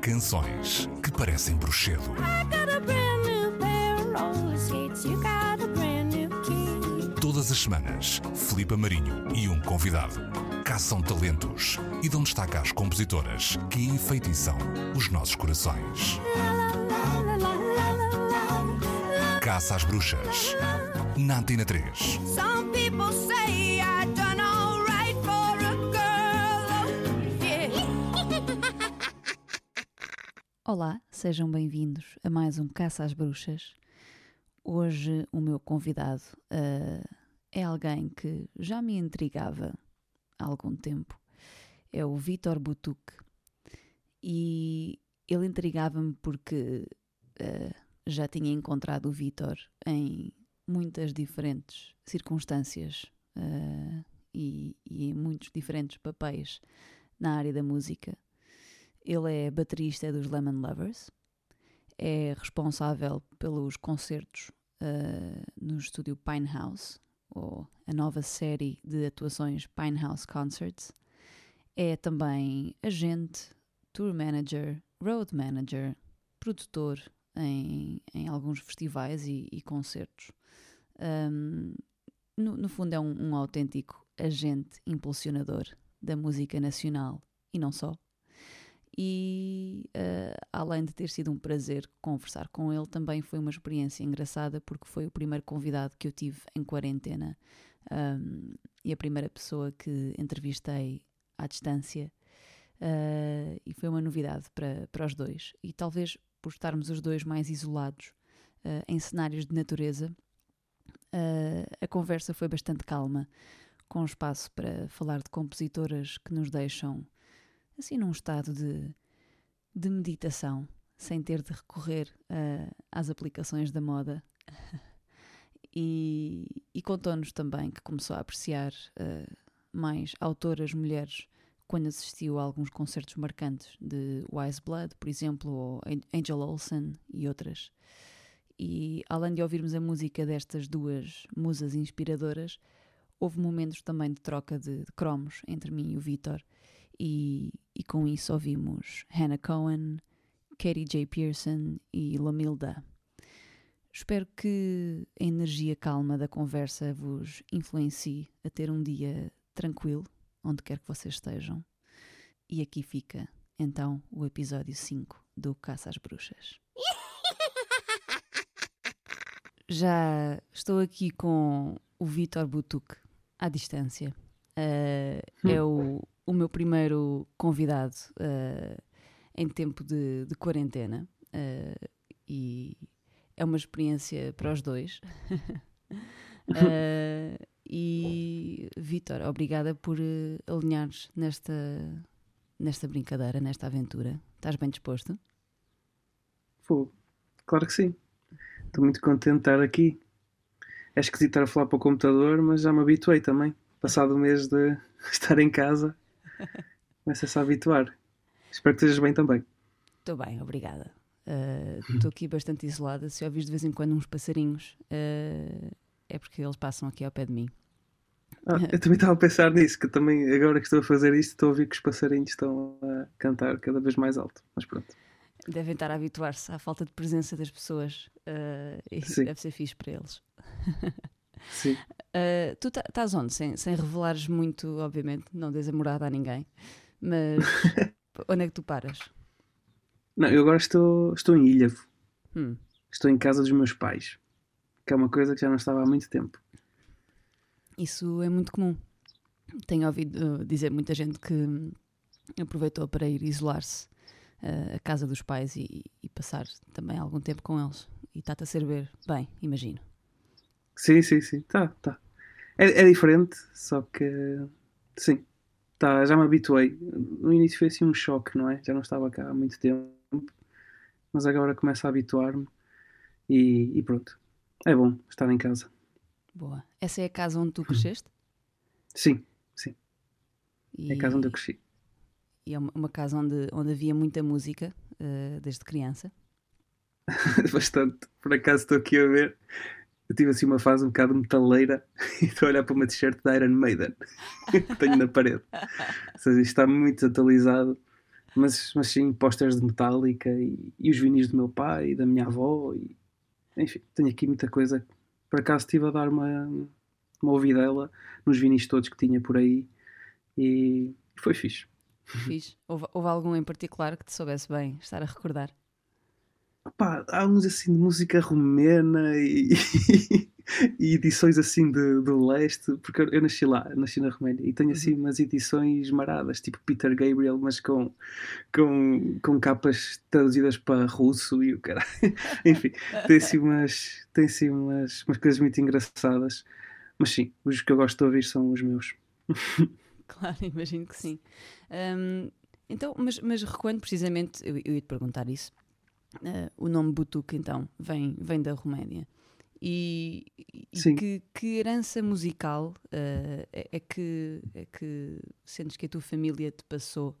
canções que parecem bruxedo. Todas as semanas, Filipe Marinho e um convidado caçam talentos e dão destaque às compositoras que enfeitiçam os nossos corações. Caça às Bruxas. Na Antena 3. Olá, sejam bem-vindos a mais um Caça às Bruxas. Hoje o meu convidado ah, é alguém que já me intrigava há algum tempo. É o Vítor Butuc. E ele intrigava-me porque ah, já tinha encontrado o Vítor em muitas diferentes circunstâncias ah, e, e em muitos diferentes papéis na área da música. Ele é baterista dos Lemon Lovers, é responsável pelos concertos uh, no estúdio Pinehouse, ou a nova série de atuações Pinehouse Concerts. É também agente, tour manager, road manager, produtor em, em alguns festivais e, e concertos. Um, no, no fundo, é um, um autêntico agente impulsionador da música nacional e não só e eh, além de ter sido um prazer conversar com ele, também foi uma experiência engraçada porque foi o primeiro convidado que eu tive em quarentena um, e a primeira pessoa que entrevistei à distância uh, e foi uma novidade para, para os dois. E talvez por estarmos os dois mais isolados uh, em cenários de natureza uh, a conversa foi bastante calma com espaço para falar de compositoras que nos deixam assim num estado de, de meditação, sem ter de recorrer uh, às aplicações da moda. e, e contou-nos também que começou a apreciar uh, mais autoras mulheres quando assistiu a alguns concertos marcantes de Wise Blood, por exemplo, ou Angel Olsen e outras. E além de ouvirmos a música destas duas musas inspiradoras, houve momentos também de troca de, de cromos entre mim e o Vitor, e, e com isso ouvimos Hannah Cohen, Katie J. Pearson e Lamilda. Espero que a energia calma da conversa vos influencie a ter um dia tranquilo, onde quer que vocês estejam. E aqui fica, então, o episódio 5 do Caça às Bruxas. Já estou aqui com o Vitor Butuc, à distância. Uh, é o, o meu primeiro convidado uh, em tempo de, de quarentena uh, e é uma experiência para os dois. uh, e Vitor, obrigada por alinhares nesta, nesta brincadeira, nesta aventura. Estás bem disposto? Pô, claro que sim. Estou muito contente de estar aqui. É esquisito estar a falar para o computador, mas já me habituei também. Passado o mês de estar em casa, começa-se a habituar. Espero que estejas bem também. Estou bem, obrigada. Estou uh, aqui bastante isolada. Se ouvires de vez em quando uns passarinhos, uh, é porque eles passam aqui ao pé de mim. Ah, eu também estava a pensar nisso, que também agora que estou a fazer isto, estou a ouvir que os passarinhos estão a cantar cada vez mais alto. Mas pronto. Devem estar a habituar-se à falta de presença das pessoas uh, e Sim. deve ser fixe para eles. Sim. Uh, tu tá- estás onde? Sem, sem revelares muito, obviamente, não des a morada a ninguém, mas onde é que tu paras? Não, eu agora estou, estou em Ilhavo. Hum, Estou em casa dos meus pais. Que é uma coisa que já não estava há muito tempo. isso é muito comum. Tenho ouvido uh, dizer muita gente que aproveitou para ir isolar-se uh, à casa dos pais e, e passar também algum tempo com eles. E está-te a servir bem, imagino. Sim, sim, sim. Tá, tá. É, é diferente, só que sim. Tá, já me habituei. No início foi assim um choque, não é? Já não estava cá há muito tempo. Mas agora começo a habituar-me e, e pronto. É bom estar em casa. Boa. Essa é a casa onde tu cresceste? Sim, sim. E, É a casa onde eu cresci. E é uma, casa onde, onde havia muita música uh, desde criança. Bastante. Por acaso estou aqui a ver. Eu tive assim uma fase um bocado metaleira e estou a olhar para uma t-shirt da Iron Maiden que tenho na parede. Ou seja, isto está muito atualizado mas, mas sim, posters de Metallica e, e os vinis do meu pai e da minha avó. E, enfim, tenho aqui muita coisa. Por acaso estive a dar uma, uma ouvidela nos vinis todos que tinha por aí e foi fixe. Fiz. Houve, houve algum em particular que te soubesse bem estar a recordar? Há uns assim de música romena e, e edições assim de, do leste, porque eu, eu nasci lá, nasci na Roménia, e tenho assim umas edições maradas, tipo Peter Gabriel, mas com, com, com capas traduzidas para russo e o cara. Enfim, tem assim umas, tem assim umas, umas coisas muito engraçadas. Mas sim, os que eu gosto de ouvir são os meus. Claro, imagino que sim. Hum, então, mas, mas recuando precisamente, eu, eu ia te perguntar isso. Uh, o nome Butuque, então, vem, vem da Roménia. E, e que, que herança musical uh, é, é que, é que sentes que a tua família te passou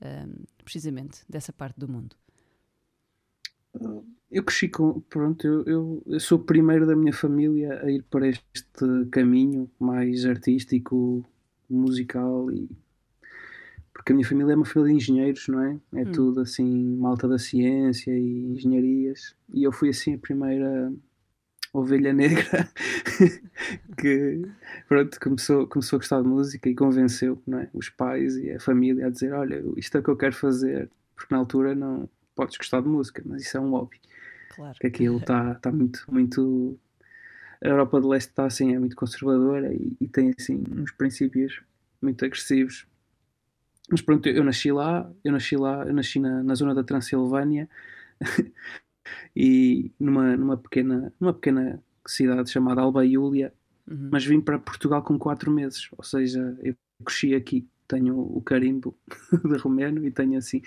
um, precisamente dessa parte do mundo? Eu cresci com. Pronto, eu, eu, eu sou o primeiro da minha família a ir para este caminho mais artístico, musical e. Porque a minha família é uma família de engenheiros, não é? É Hum. tudo assim, malta da ciência e engenharias. E eu fui assim a primeira ovelha negra que pronto, começou, começou a gostar de música e convenceu não é? os pais e a família a dizer: Olha, isto é o que eu quero fazer, porque na altura não podes gostar de música, mas isso é um hobby. Claro. Que aquilo está tá muito, muito. A Europa de Leste está assim, é muito conservadora e, e tem assim uns princípios muito agressivos. Mas pronto, eu nasci lá, eu nasci lá, eu nasci na, na zona da Transilvânia e numa, numa, pequena, numa pequena cidade chamada Alba Iulia, Uhum. mas vim para Portugal com 4 meses, ou seja, eu cresci aqui, tenho o carimbo de romeno e tenho assim,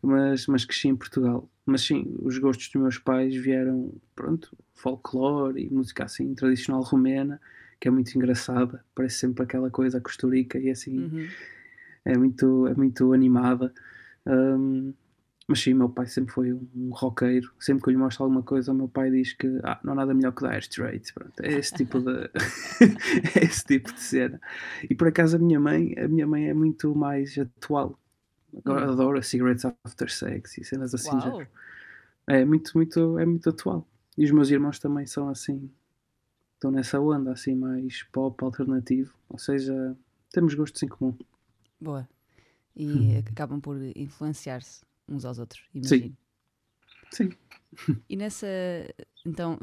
mas, mas cresci em Portugal. Mas sim, os gostos dos meus pais vieram, pronto, folclore e música assim tradicional romena, que é muito engraçada, parece sempre aquela coisa costurica e assim, Uhum. É muito, é muito animada. Hum, mas sim, meu pai sempre foi um, um roqueiro. Sempre que eu lhe mostro alguma coisa, o meu pai diz que ah, não há nada melhor que Dire Straits. Pronto, é esse tipo de é esse tipo de cena. E por acaso a minha mãe, a minha mãe é muito mais atual. Agora Hum. adora Cigarettes After Sex e cenas assim. já. É muito, muito, é muito atual. E os meus irmãos também são assim, estão nessa onda assim mais pop alternativo. Ou seja, temos gostos em comum. Boa. E Uhum. acabam por influenciar-se uns aos outros, imagino. Sim. E nessa, então,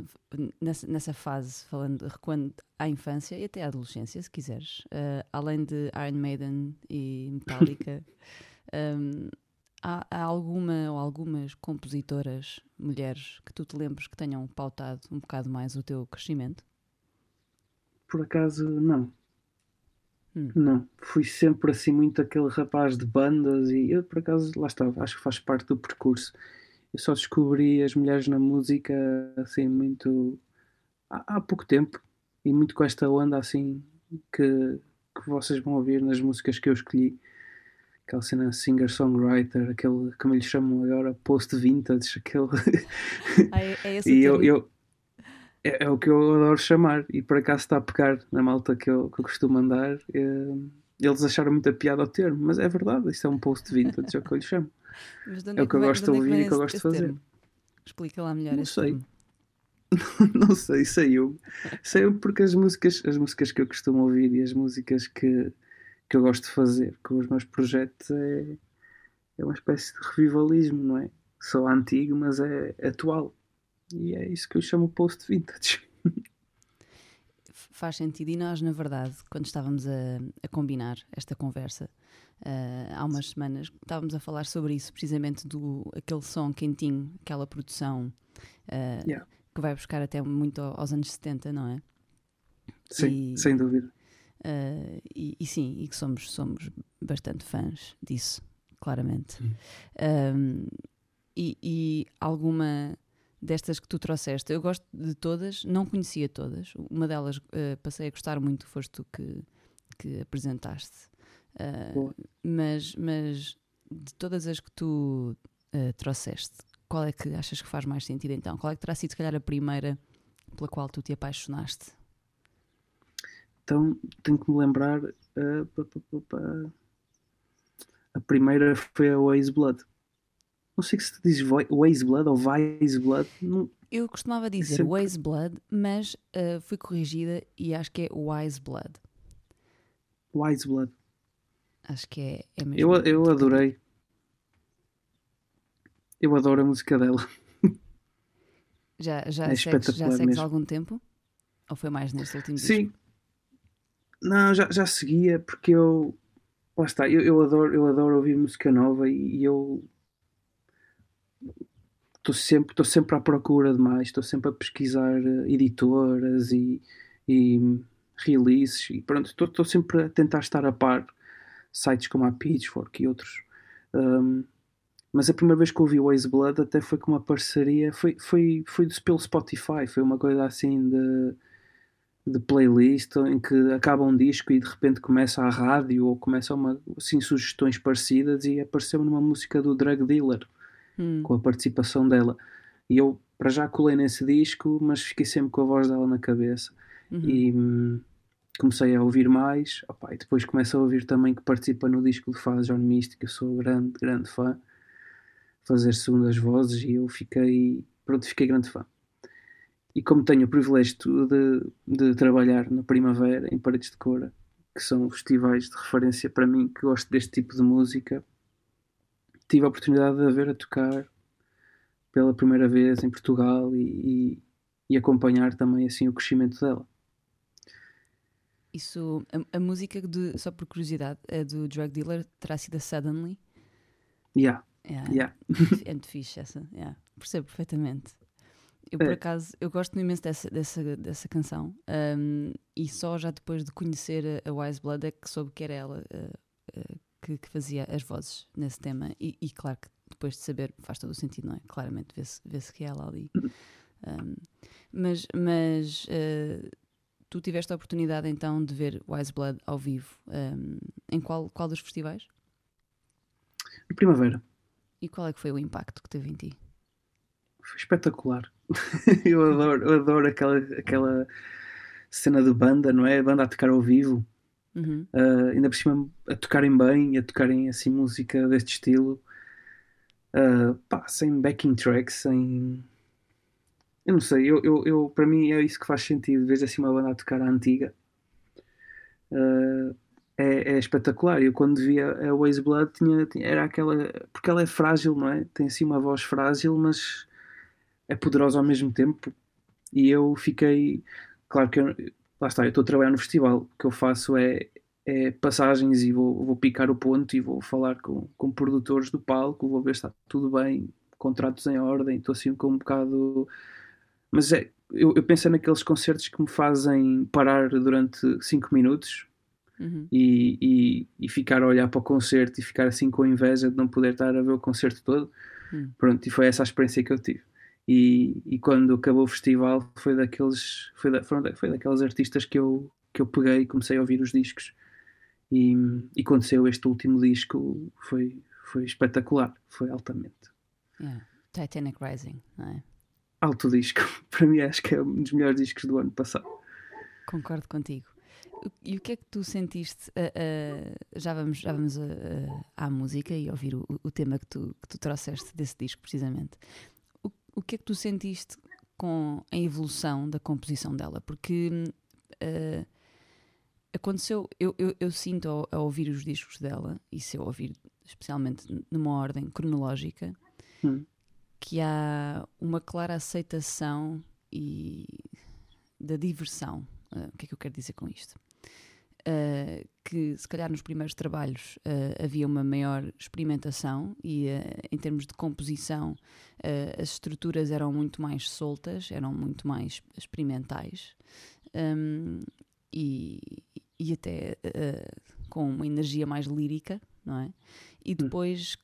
nessa, nessa fase, falando, recuando à infância e até à adolescência, se quiseres, eh, além de Iron Maiden e Metallica, hum, há, há alguma ou algumas compositoras, mulheres, que tu te lembres que tenham pautado um bocado mais o teu crescimento? Por acaso, não. Hum. Não. Fui sempre assim muito aquele rapaz de bandas e eu, por acaso, lá estava. Acho que faz parte do percurso. Eu só descobri as mulheres na música assim muito há, há pouco tempo e muito com esta onda assim que, que vocês vão ouvir nas músicas que eu escolhi. Aquela cena singer-songwriter, aquele, como eles chamam agora, post-vintage, aquele. Ah, é, é esse o E eu, eu- é, é o que eu adoro chamar, e por acaso está a pegar na malta que eu, que eu costumo andar. eh, eles acharam muita piada ao termo, mas é verdade, isto é um post vintage, é o que eu lhe chamo. Onde é o que eu gosto de é ouvir e que eu gosto de fazer. termo? Explica lá melhor Não sei. Não sei, saiu. Saiu porque as músicas, as músicas que eu costumo ouvir e as músicas que, que eu gosto de fazer com os meus projetos é, é uma espécie de revivalismo, não é? Sou antigo, mas é atual. E é isso que eu chamo post vintage. Faz sentido. E nós, na verdade, quando estávamos a, a combinar esta conversa, ah, há umas semanas, estávamos a falar sobre isso, precisamente do aquele som quentinho, aquela produção ah, Yeah. que vai buscar até muito ao- aos anos 70, não é? Sim, E- sem dúvida. Ah, e, e sim, e que somos, somos bastante fãs disso, claramente. Hum. Ahm, e, e alguma destas que tu trouxeste, eu gosto de todas, não conhecia todas. Uma delas ah, passei a gostar muito, foste tu que, que apresentaste. Boa. mas, mas de todas as que tu ah, trouxeste, qual é que achas que faz mais sentido então? Qual é que terá sido, se calhar, a primeira pela qual tu te apaixonaste? Então tenho que me lembrar. pá, pá, pá. A primeira foi a Waze Blood. Não sei se diz Waze Blood ou Vice Blood. Não... Eu costumava dizer Sempre- Waze Blood, mas uh, fui corrigida e acho que é Wise Blood. Wise Blood. Acho que é, é mesmo. Eu, eu adorei. Eu adoro a música dela. Já, já, É segues, já segues mesmo. há algum tempo? Ou foi mais neste último Sim. disco? Não, já, já seguia porque eu. Lá está, eu, eu, adoro, eu adoro ouvir música nova e, e eu. Estou sempre, sempre à procura de mais, estou sempre a pesquisar eh, editoras e, e releases e pronto, estou, sempre a tentar estar a par sites como a Pitchfork e outros. Um, mas a primeira vez que ouvi o Waze Blood até foi com uma parceria, foi, foi, foi pelo Spotify, foi uma coisa assim de de playlist em que acaba um disco e de repente começa a rádio ou começa uma assim sugestões parecidas e apareceu numa música do Drug Dealer Hum, com a participação dela. E eu para já colei nesse disco mas fiquei sempre com a voz dela na cabeça. Uhum. e hum, comecei a ouvir mais. Opá, e depois começo a ouvir também que participa no disco de Faz John Mystic eu sou grande, grande fã. Fazer segundas vozes e eu fiquei pronto, fiquei grande fã. E como tenho o privilégio de, de trabalhar na Primavera em Paredes de Cora que são festivais de referência para mim que gosto deste tipo de música tive a oportunidade de a ver a tocar pela primeira vez em Portugal e, e, e acompanhar também assim o crescimento dela Isso, a, a música, de, só por curiosidade, a do Drug Dealer terá sido a Suddenly. yeah, Yeah, yeah. É muito fixe essa, yeah. percebo perfeitamente. Eu, por É. acaso, eu gosto imenso dessa, dessa, dessa canção um, e só já depois de conhecer a, a Wise Blood é que soube que era ela uh, uh, que, que fazia as vozes nesse tema e, e claro que depois de saber faz todo o sentido, não é? Claramente vê-se vê que é ela ali. Um, mas mas uh, tu tiveste a oportunidade então de ver Wise Blood ao vivo um, em qual, qual dos festivais? A Primavera E qual é que foi o impacto que teve em ti? foi espetacular eu adoro, eu adoro aquela, aquela cena de banda, não é? A banda a tocar ao vivo Uhum. Uh, ainda por cima a tocarem bem, a tocarem assim música deste estilo, uh, pá, sem backing tracks, sem. Eu não sei, eu, eu, eu, para mim é isso que faz sentido, ver assim uma banda a tocar a antiga. Uh, é, é espetacular. Eu quando via a Waze Blood tinha, tinha- era aquela. Porque ela é frágil, não é? Tem assim uma voz frágil, mas é poderosa ao mesmo tempo. E eu fiquei. Claro que eu, lá está, eu estou a trabalhar no festival. O que eu faço é, é passagens e vou, vou picar o ponto e vou falar com, com produtores do palco, vou ver se está tudo bem, contratos em ordem, estou assim com um bocado. Mas é, eu, eu penso naqueles concertos que me fazem parar durante 5 minutos Uhum. e, e, e ficar a olhar para o concerto e ficar assim com inveja de não poder estar a ver o concerto todo. Hum. Pronto, e foi essa a experiência que eu tive. E, e quando acabou o festival foi daqueles foi, da, foram foi daqueles artistas que eu, que eu peguei e comecei a ouvir os discos. E, e quando saiu este último disco foi, foi espetacular, foi altamente. Yeah. Titanic Rising, não é? Alto disco, para mim acho que é um dos melhores discos do ano passado. Concordo contigo. E o que é que tu sentiste? ah, ah, já vamos, já vamos ah, à música e ouvir o, o tema que tu, que tu trouxeste desse disco, precisamente. Que é que tu sentiste com a evolução da composição dela? Porque ah, aconteceu, eu, eu, eu sinto ao, ao ouvir os discos dela, e se eu ouvir especialmente numa ordem cronológica, Hum. que há uma clara aceitação e da diversão. Ah, o que é que eu quero dizer com isto? Ah, que se calhar nos primeiros trabalhos ah, havia uma maior experimentação e ah, em termos de composição as estruturas eram muito mais soltas, eram muito mais experimentais Hum, e, e até com uma energia mais lírica, não é? E depois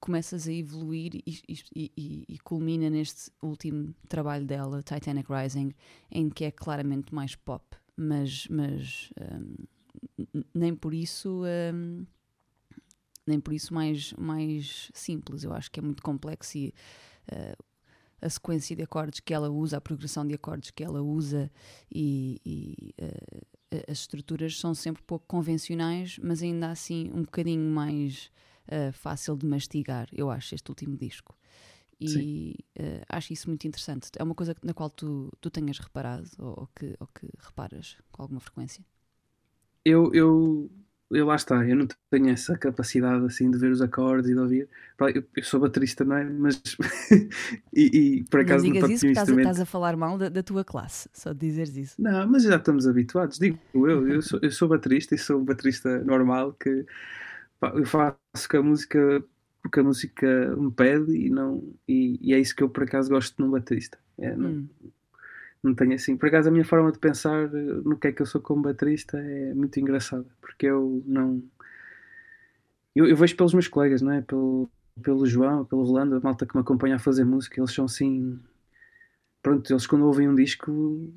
começas a evoluir e, e- e- e culmina neste último trabalho dela, Titanic Rising, em que é claramente mais pop, mas, mas n- nem por isso hum, nem por isso mais, mais simples. Eu acho que é muito complexo e eh, a sequência de acordes que ela usa, a progressão de acordes que ela usa e, e, eh, as estruturas são sempre pouco convencionais, mas ainda assim um bocadinho mais uh, fácil de mastigar, eu acho, este último disco. E uh, acho isso muito interessante. É uma coisa na qual tu, tu tenhas reparado ou, ou, que, ou que reparas com alguma frequência? Eu, eu, eu lá está, eu não tenho essa capacidade assim de ver os acordes e de ouvir. Eu, eu sou baterista, não é? Mas e, e por acaso não digas isso estás, a, estás a falar mal da, da, tua classe, só de dizeres isso. Não, mas já estamos habituados. Digo eu, eu sou, eu sou baterista e sou um baterista normal que pá, eu faço com a música porque a música me pede e não e, e, é isso que eu por acaso gosto num baterista. É, não, hum. não tenho assim. Por acaso a minha forma de pensar no que é que eu sou como baterista é muito engraçada, porque eu não eu, eu vejo pelos meus colegas, não é? Pelo, pelo João, pelo Rolando, a malta que me acompanha a fazer música, eles são assim. Pronto, eles quando ouvem um disco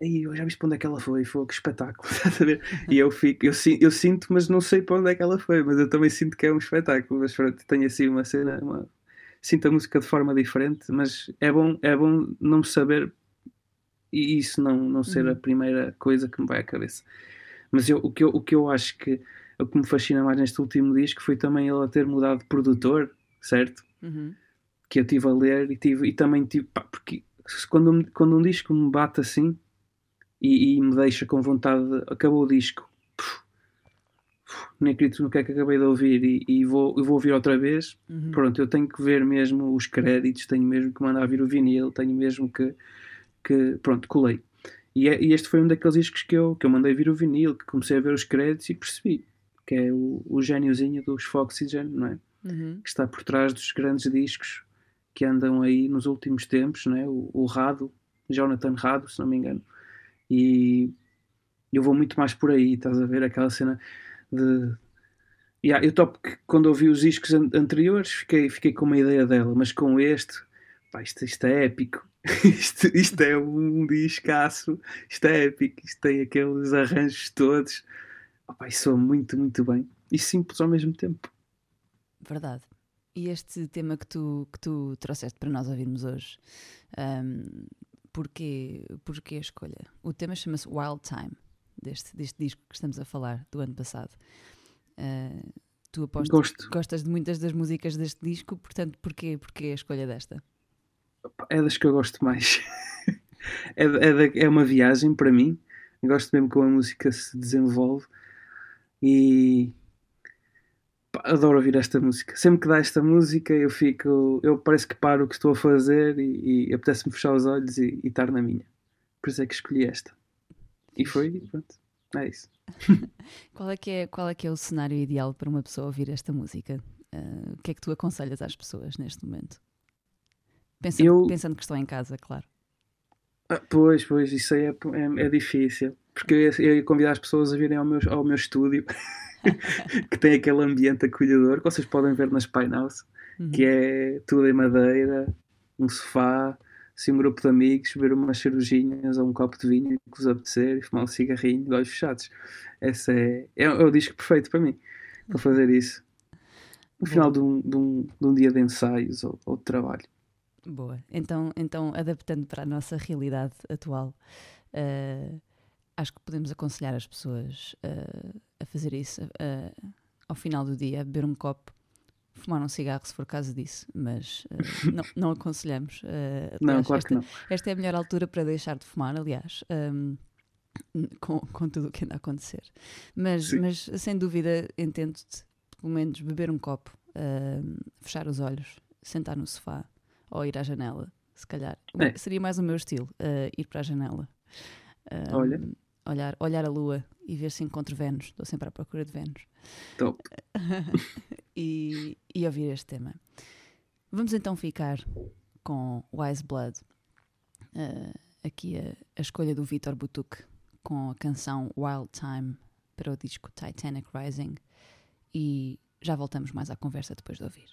aí eu já viste para onde é que ela foi, foi que espetáculo, estás a ver? E eu fico, eu, eu, sinto, mas não sei para onde é que ela foi, mas eu também sinto que é um espetáculo, mas pronto, tenho assim uma cena, uma, sinto a música de forma diferente, mas é bom, é bom não saber e isso não, não ser uhum. a primeira coisa que me vai à cabeça. Mas eu, o, que eu, o que eu acho que o que me fascina mais neste último disco foi também ele a ter mudado de produtor, certo? Uhum. Que eu tive a ler e, tive, e também tive, pá, porque quando, quando um disco me bate assim, e, e, me deixa com vontade. De, acabou o disco, Puf, nem acredito no que é que acabei de ouvir e, e vou, vou ouvir outra vez. Uhum. Pronto, eu tenho que ver mesmo os créditos, tenho mesmo que mandar vir o vinil, tenho mesmo que. que pronto, colei. E, é, e, este foi um daqueles discos que eu, que eu mandei vir o vinil, que comecei a ver os créditos e percebi que é o, o gêniozinho dos Foxygen, não é? Uhum. Que está por trás dos grandes discos que andam aí nos últimos tempos, não é? O, o Rado, Jonathan Rado, se não me engano e eu vou muito mais por aí, estás a ver? Aquela cena de. Yeah, eu topo que quando ouvi os discos anteriores fiquei, fiquei com uma ideia dela, mas com este, pá, isto, isto é épico. isto, isto é um discaço, isto é épico, isto tem aqueles arranjos todos. Isso soa muito, muito bem e simples ao mesmo tempo. Verdade. E este tema que tu, que tu trouxeste para nós ouvirmos hoje, um, Porquê, porquê a escolha? O tema chama-se Wild Time, deste, deste disco que estamos a falar, do ano passado. Uh, tu apostas, Gosto. gostas de muitas das músicas deste disco, portanto, porquê, porquê a escolha desta? É das que eu gosto mais. é, é, é uma viagem para mim. gosto mesmo como a música se desenvolve e adoro ouvir esta música. Sempre que dá esta música, eu fico. Eu parece que paro o que estou a fazer e, e apetece-me fechar os olhos e, e, estar na minha. Por isso é que escolhi esta. E foi, pronto. É isso. qual, é que é, qual é que é o cenário ideal para uma pessoa ouvir esta música? Uh, o que é que tu aconselhas às pessoas neste momento? Pensando, eu... pensando que estão em casa, claro. Ah, pois, pois, isso aí é, é, é difícil. Porque eu ia, eu ia, convidar as pessoas a virem ao meu, ao meu estúdio que tem aquele ambiente acolhedor que vocês podem ver nas Pinehouse, uhum. que é tudo em madeira, um sofá, assim, um grupo de amigos, beber umas cervejinhas ou um copo de vinho que vos apetecer e fumar um cigarrinho de olhos fechados. Esse é, é, é o disco perfeito para mim, para fazer isso. No final de um, de, um, de um, dia de ensaios ou, ou de trabalho. Boa. Então, então, adaptando para a nossa realidade atual, uh, acho que podemos aconselhar as pessoas uh, a fazer isso uh, ao final do dia, a beber um copo, fumar um cigarro se for caso disso, mas uh, não, não, aconselhamos. não, claro esta, que não. Esta é a melhor altura para deixar de fumar, aliás. Um, com, com tudo o que anda a acontecer. Mas, mas sem dúvida, entendo-te, pelo menos beber um copo, fechar os olhos, sentar no sofá ou ir à janela, se calhar. É. Seria mais o meu estilo, ir para a janela. Um, Olha olhar, olhar a lua e ver se encontro Vênus. Estou sempre à procura de Vênus. Top. e, e ouvir este tema. Vamos então ficar com Wise Blood. Uh, aqui a, a, escolha do Vitor Butuk com a canção Wild Time para o disco Titanic Rising. E já voltamos mais à conversa depois de ouvir.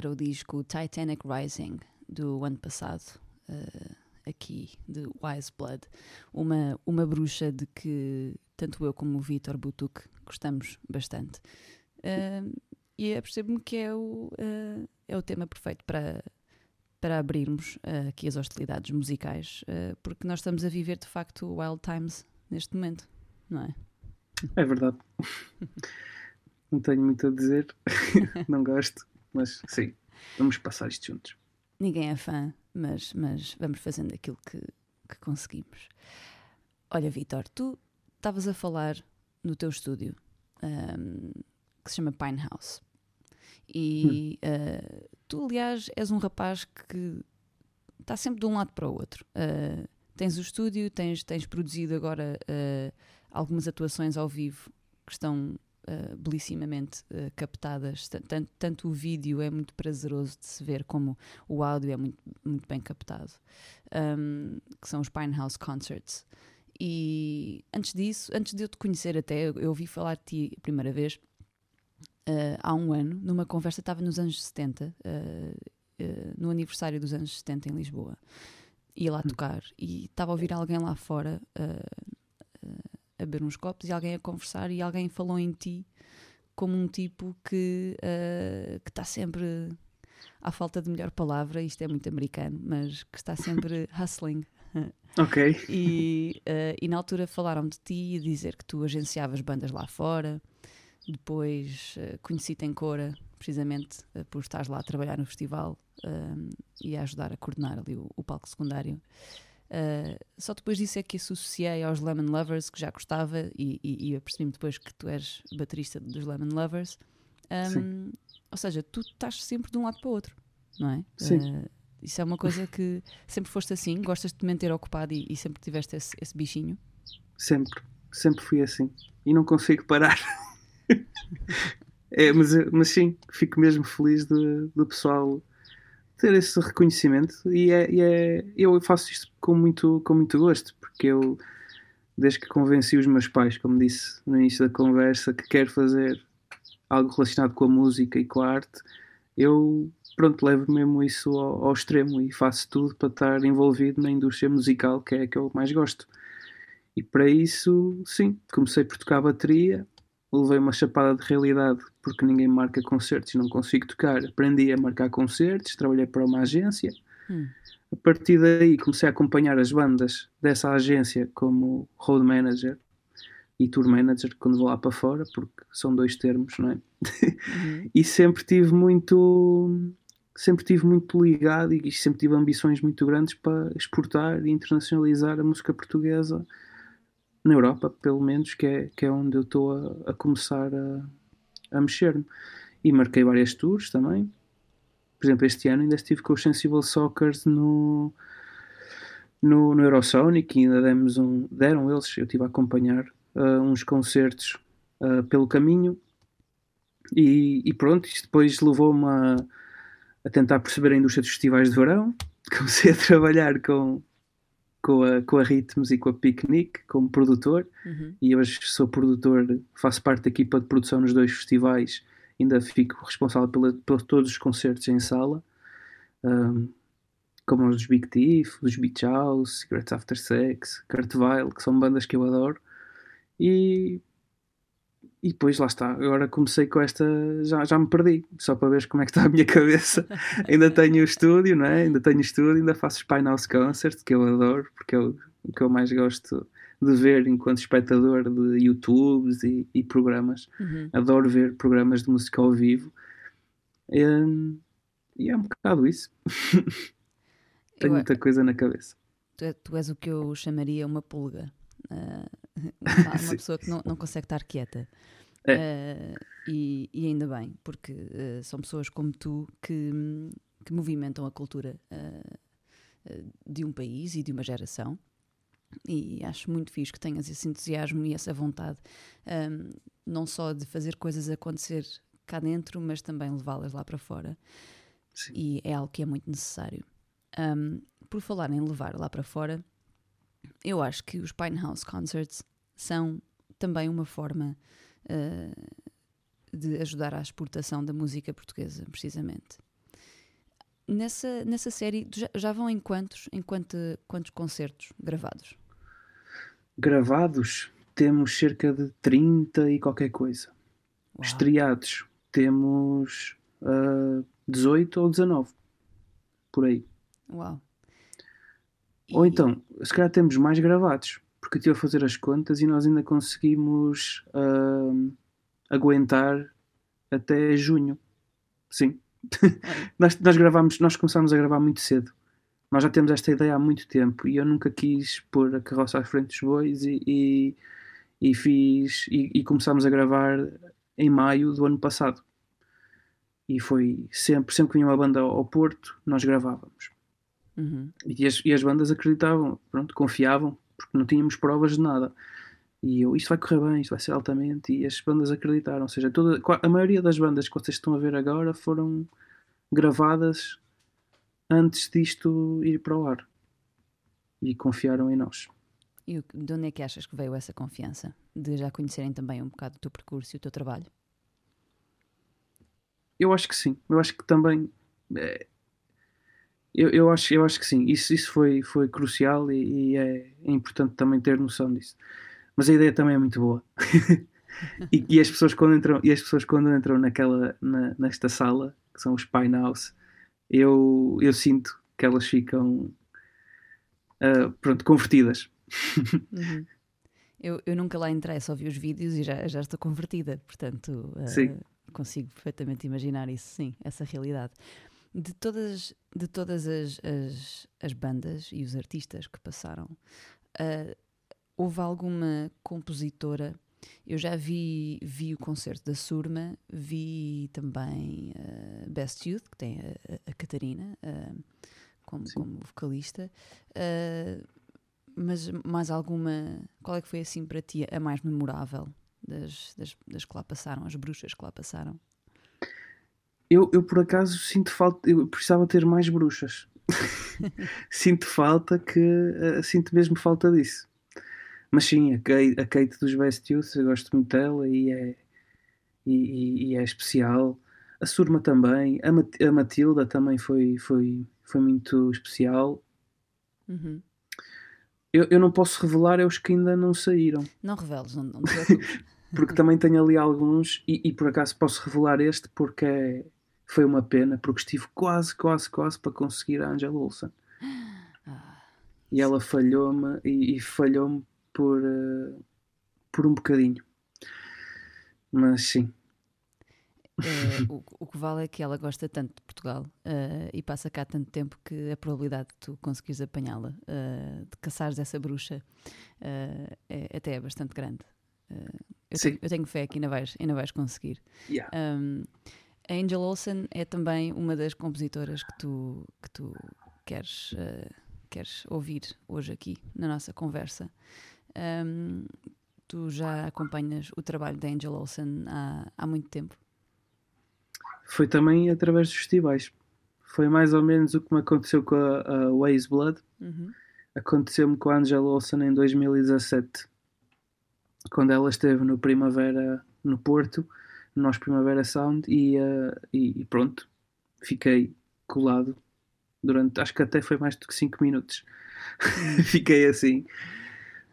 Para o disco Titanic Rising do ano passado, eh, aqui de Wise Blood, uma, uma bruxa de que tanto eu como o Vitor Butuk gostamos bastante. Eh, e apercebo-me que é o, eh, é o tema perfeito para, para abrirmos eh, aqui as hostilidades musicais, porque nós estamos a viver de facto Wild Times neste momento, não é? É verdade. Não tenho muito a dizer. Não gosto. Mas sim, vamos passar isto juntos. Ninguém é fã, mas, mas vamos fazendo aquilo que, que conseguimos. Olha, Vitor, tu estavas a falar no teu estúdio ahm, que se chama Pine House. E ah, tu, aliás, és um rapaz que está sempre de um lado para o outro. Ah, tens o estúdio, tens, tens produzido agora ah, algumas atuações ao vivo que estão ah, belissimamente ah, captadas. Tan- tan- Tanto, o vídeo é muito prazeroso de se ver, como o áudio é muito, muito bem captado. Ahm, que são os Pine House Concerts. E antes disso, antes de eu te conhecer até, eu, eu ouvi falar de ti a primeira vez ah, há um ano, numa conversa, estava nos anos 70, ah, ah, no aniversário dos anos 70 em Lisboa. Ia lá tocar e estava a ouvir alguém lá fora ah, a beber uns copos e alguém a conversar e alguém falou em ti como um tipo que que está sempre à falta de melhor palavra, isto é muito americano, mas que está sempre hustling. Ok. E, eh, e na altura falaram de ti e dizer que tu agenciavas bandas lá fora. Depois eh, conheci-te em Cora, precisamente eh, por estares lá a trabalhar no festival e a ajudar a coordenar ali o, o palco secundário. Eh, só depois disso é que associei aos Lemon Lovers, que já gostava, e, e, e eu percebi-me depois que tu és baterista dos Lemon Lovers. Ehm, ou seja, tu estás sempre de um lado para o outro, não é? Sim. Eh, isso é uma coisa que sempre foste assim, gostas de te manter ocupado e, e sempre tiveste esse, esse bichinho. Sempre. Sempre fui assim. E não consigo parar. é, mas, mas sim, fico mesmo feliz do pessoal ter esse reconhecimento e, é, e é- eu faço isto com muito, com muito gosto, porque eu, desde que convenci os meus pais, como disse no início da conversa, que quero fazer algo relacionado com a música e com a arte, eu pronto, levo mesmo isso ao, ao extremo e faço tudo para estar envolvido na indústria musical, que é a que eu mais gosto. E para isso, sim, comecei por tocar bateria, levei uma chapada de realidade porque ninguém marca concertos e não consigo tocar. Aprendi a marcar concertos, trabalhei para uma agência. Hum. A partir daí comecei a acompanhar as bandas dessa agência como road manager e tour manager quando vou lá para fora, porque são dois termos, não é? Uhum. e sempre tive muito sempre tive muito ligado e sempre tive ambições muito grandes para exportar e internacionalizar a música portuguesa na Europa, pelo menos, que é, que é onde eu estou a, a começar a, a mexer-me. E marquei várias tours também. Por exemplo, este ano ainda estive com os Sensible Soccers no, no, no Eurosonic e ainda demos um, deram eles, eu estive a acompanhar uh, uns concertos uh, pelo caminho e, e pronto, isto depois levou-me a, a tentar perceber a indústria dos festivais de verão. Comecei a trabalhar com, com, a, com a Ritmos e com a Picnic como produtor Uhum. e hoje sou produtor, faço parte da equipa de produção nos dois festivais, ainda fico responsável pela, por todos os concertos em sala, um, como os dos Big Thief, os Beach House, Cigarettes After Sex, Cartevile, que são bandas que eu adoro. E, e depois lá está, agora comecei com esta, já, já me perdi, só para ver como é que está a minha cabeça. ainda tenho o estúdio, não é? Ainda tenho o estúdio, ainda faço Spine House Concerts, que eu adoro, porque é o, o que eu mais gosto de ver enquanto espectador de YouTubes e, e programas. Uhum. Adoro ver programas de música ao vivo. Hum, e é um bocado isso. Tenho Eu- muita coisa na cabeça. tu, é- tu és o que eu chamaria uma pulga. Ah, uma, pessoa que não, não consegue estar quieta. É. Ah, e, e ainda bem, porque ah, são pessoas como tu que, que movimentam a cultura ah, de um país e de uma geração. E acho muito fixe que tenhas esse entusiasmo e essa vontade, hum, não só de fazer coisas acontecer cá dentro, mas também levá-las lá para fora. Sim. E é algo que é muito necessário. Um, por falar em levar lá para fora, eu acho que os Pine House Concerts são também uma forma eh, de ajudar à exportação da música portuguesa, precisamente. Nessa, nessa série, já, já vão em quantos, em quanto, quantos concertos gravados? Gravados, temos cerca de 30 e qualquer coisa. Uau. Estreados, temos ah, 18 ou 19. Por aí. Uau. Ou então, se calhar temos mais gravados, porque eu estive a fazer as contas e nós ainda conseguimos ahm, aguentar até junho. Sim. nós, nós gravamos, nós começámos a gravar muito cedo. Nós já temos esta ideia há muito tempo e eu nunca quis pôr a carroça à frente dos bois e, e, e fiz e, e começámos a gravar em maio do ano passado. E foi sempre, sempre que vinha uma banda ao Porto, nós gravávamos. Uhum. E as, e as bandas acreditavam, pronto, confiavam, porque não tínhamos provas de nada. E eu, isto vai correr bem, isto vai ser altamente, e as bandas acreditaram. Ou seja, toda, a maioria das bandas que vocês estão a ver agora foram gravadas antes disto ir para o ar. E confiaram em nós. E de onde é que achas que veio essa confiança? De já conhecerem também um bocado o teu percurso e o teu trabalho? Eu acho que sim. Eu acho que também. é, eu, eu, acho, eu acho que sim. Isso, isso foi, foi crucial e, e é, é importante também ter noção disso. Mas a ideia também é muito boa. e, e as pessoas quando entram, e as pessoas quando entram naquela, na- nesta sala, que são os Pine House, eu, eu sinto que elas ficam ah, pronto, convertidas. Uhum. Eu, eu nunca lá entrei, só vi os vídeos e já, já estou convertida, portanto Sim. consigo perfeitamente imaginar isso, sim, essa realidade. De todas, de todas as, as, as bandas e os artistas que passaram, eh, houve alguma compositora? Eu já vi, vi o concerto da Surma, vi também eh, Best Youth, que tem a, a- Catarina eh, como, Sim. como vocalista. Eh, mas mais alguma. Qual é que foi assim para ti a mais memorável das, das, das que lá passaram, as bruxas que lá passaram? Eu, eu por acaso sinto falta, eu precisava ter mais bruxas. sinto falta que eh, sinto mesmo falta disso. Mas sim, a Kate, a Kate dos Best Youth, eu gosto muito dela e é, e, e- e é especial. A Surma também, a, Mat- a Matilda também foi, foi, foi muito especial. Uhum. Eu, eu não posso revelar é os que ainda não saíram, Não reveles, não, não te porque também tenho ali alguns e, e por acaso posso revelar este porque é- foi uma pena, porque estive quase, quase, quase para conseguir a Angela Olsen. Ah, e ela falhou-me e, e falhou-me por, eh, por um bocadinho. Mas sim, eh, o, o que vale é que ela gosta tanto de Portugal eh, e passa cá tanto tempo que a probabilidade de tu conseguires apanhá-la, eh, de caçares essa bruxa, é, até é bastante grande. Eu, Sim. tenho, eu tenho fé que ainda vais, ainda vais conseguir. yeah. Um, a Angel Olsen é também uma das compositoras que tu, que tu queres, uh, queres ouvir hoje aqui na nossa conversa. Um, tu já acompanhas o trabalho da Angel Olsen há, há muito tempo. foi também através dos festivais. Foi mais ou menos o que me aconteceu com a, a Waze Blood. Uhum. Aconteceu-me com a Angela Olsen em 2017, quando ela esteve no Primavera, no Porto, no nosso Primavera Sound, e, eh, e, e pronto, fiquei colado durante, acho que até foi mais do que 5 minutos. fiquei assim.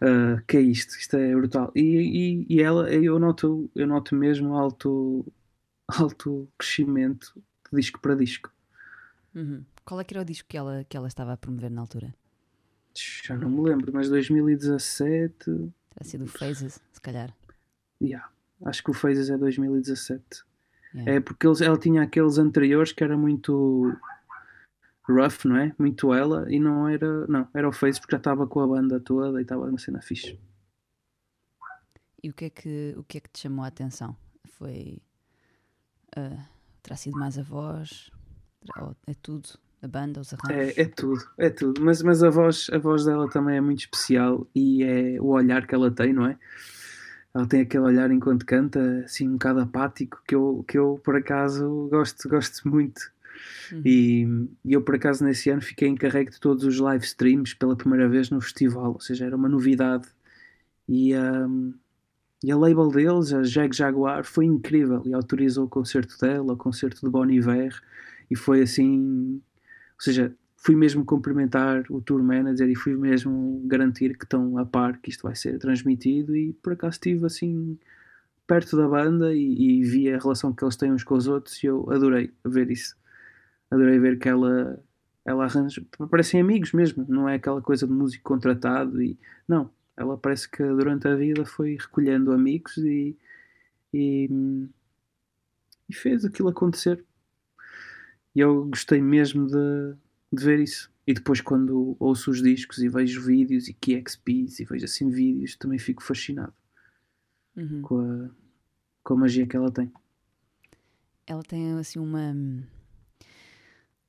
ah, que é isto? Isto é brutal. E, e, e ela, eu noto, eu noto mesmo alto, alto crescimento de disco para disco. Uhum. Qual é que era o disco que ela, que ela estava a promover na altura? Já não me lembro, mas 2017. Terá sido o Phases, se calhar. Yeah, acho que o Phases é 2017. Yeah. É porque eles, ela tinha aqueles anteriores que era muito rough, não é? Muito ela, e não era. Não, era o Phases porque já estava com a banda toda e estava uma cena fixe. E o que, é que, o que é que te chamou a atenção? Foi. Uh, terá sido mais a voz? É tudo? A banda, os arranjos? É, é tudo, é tudo. Mas, mas a, voz, a voz dela também é muito especial e é o olhar que ela tem, não é? Ela tem aquele olhar enquanto canta, assim, um bocado apático, que eu, que eu por acaso gosto, gosto muito. Uhum. E, e eu, por acaso, nesse ano fiquei encarregue de todos os live streams pela primeira vez no festival, ou seja, era uma novidade E, um, e a label deles, a Jag Jaguar, foi incrível e autorizou o concerto dela, o concerto de Bon Iver, e foi assim. Ou seja, fui mesmo cumprimentar o tour manager e fui mesmo garantir que estão a par que isto vai ser transmitido. E por acaso estive assim perto da banda e, e vi a relação que eles têm uns com os outros e eu adorei ver isso. Adorei ver que ela, ela arranja. Parecem amigos mesmo, não é aquela coisa de músico contratado e. Não, ela parece que durante a vida foi recolhendo amigos e, e, e fez aquilo acontecer. E eu gostei mesmo de, de ver isso. E depois, quando ouço os discos e vejo vídeos e KXPs e vejo assim vídeos, também fico fascinado Uhum. com a, com a magia que ela tem. Ela tem assim uma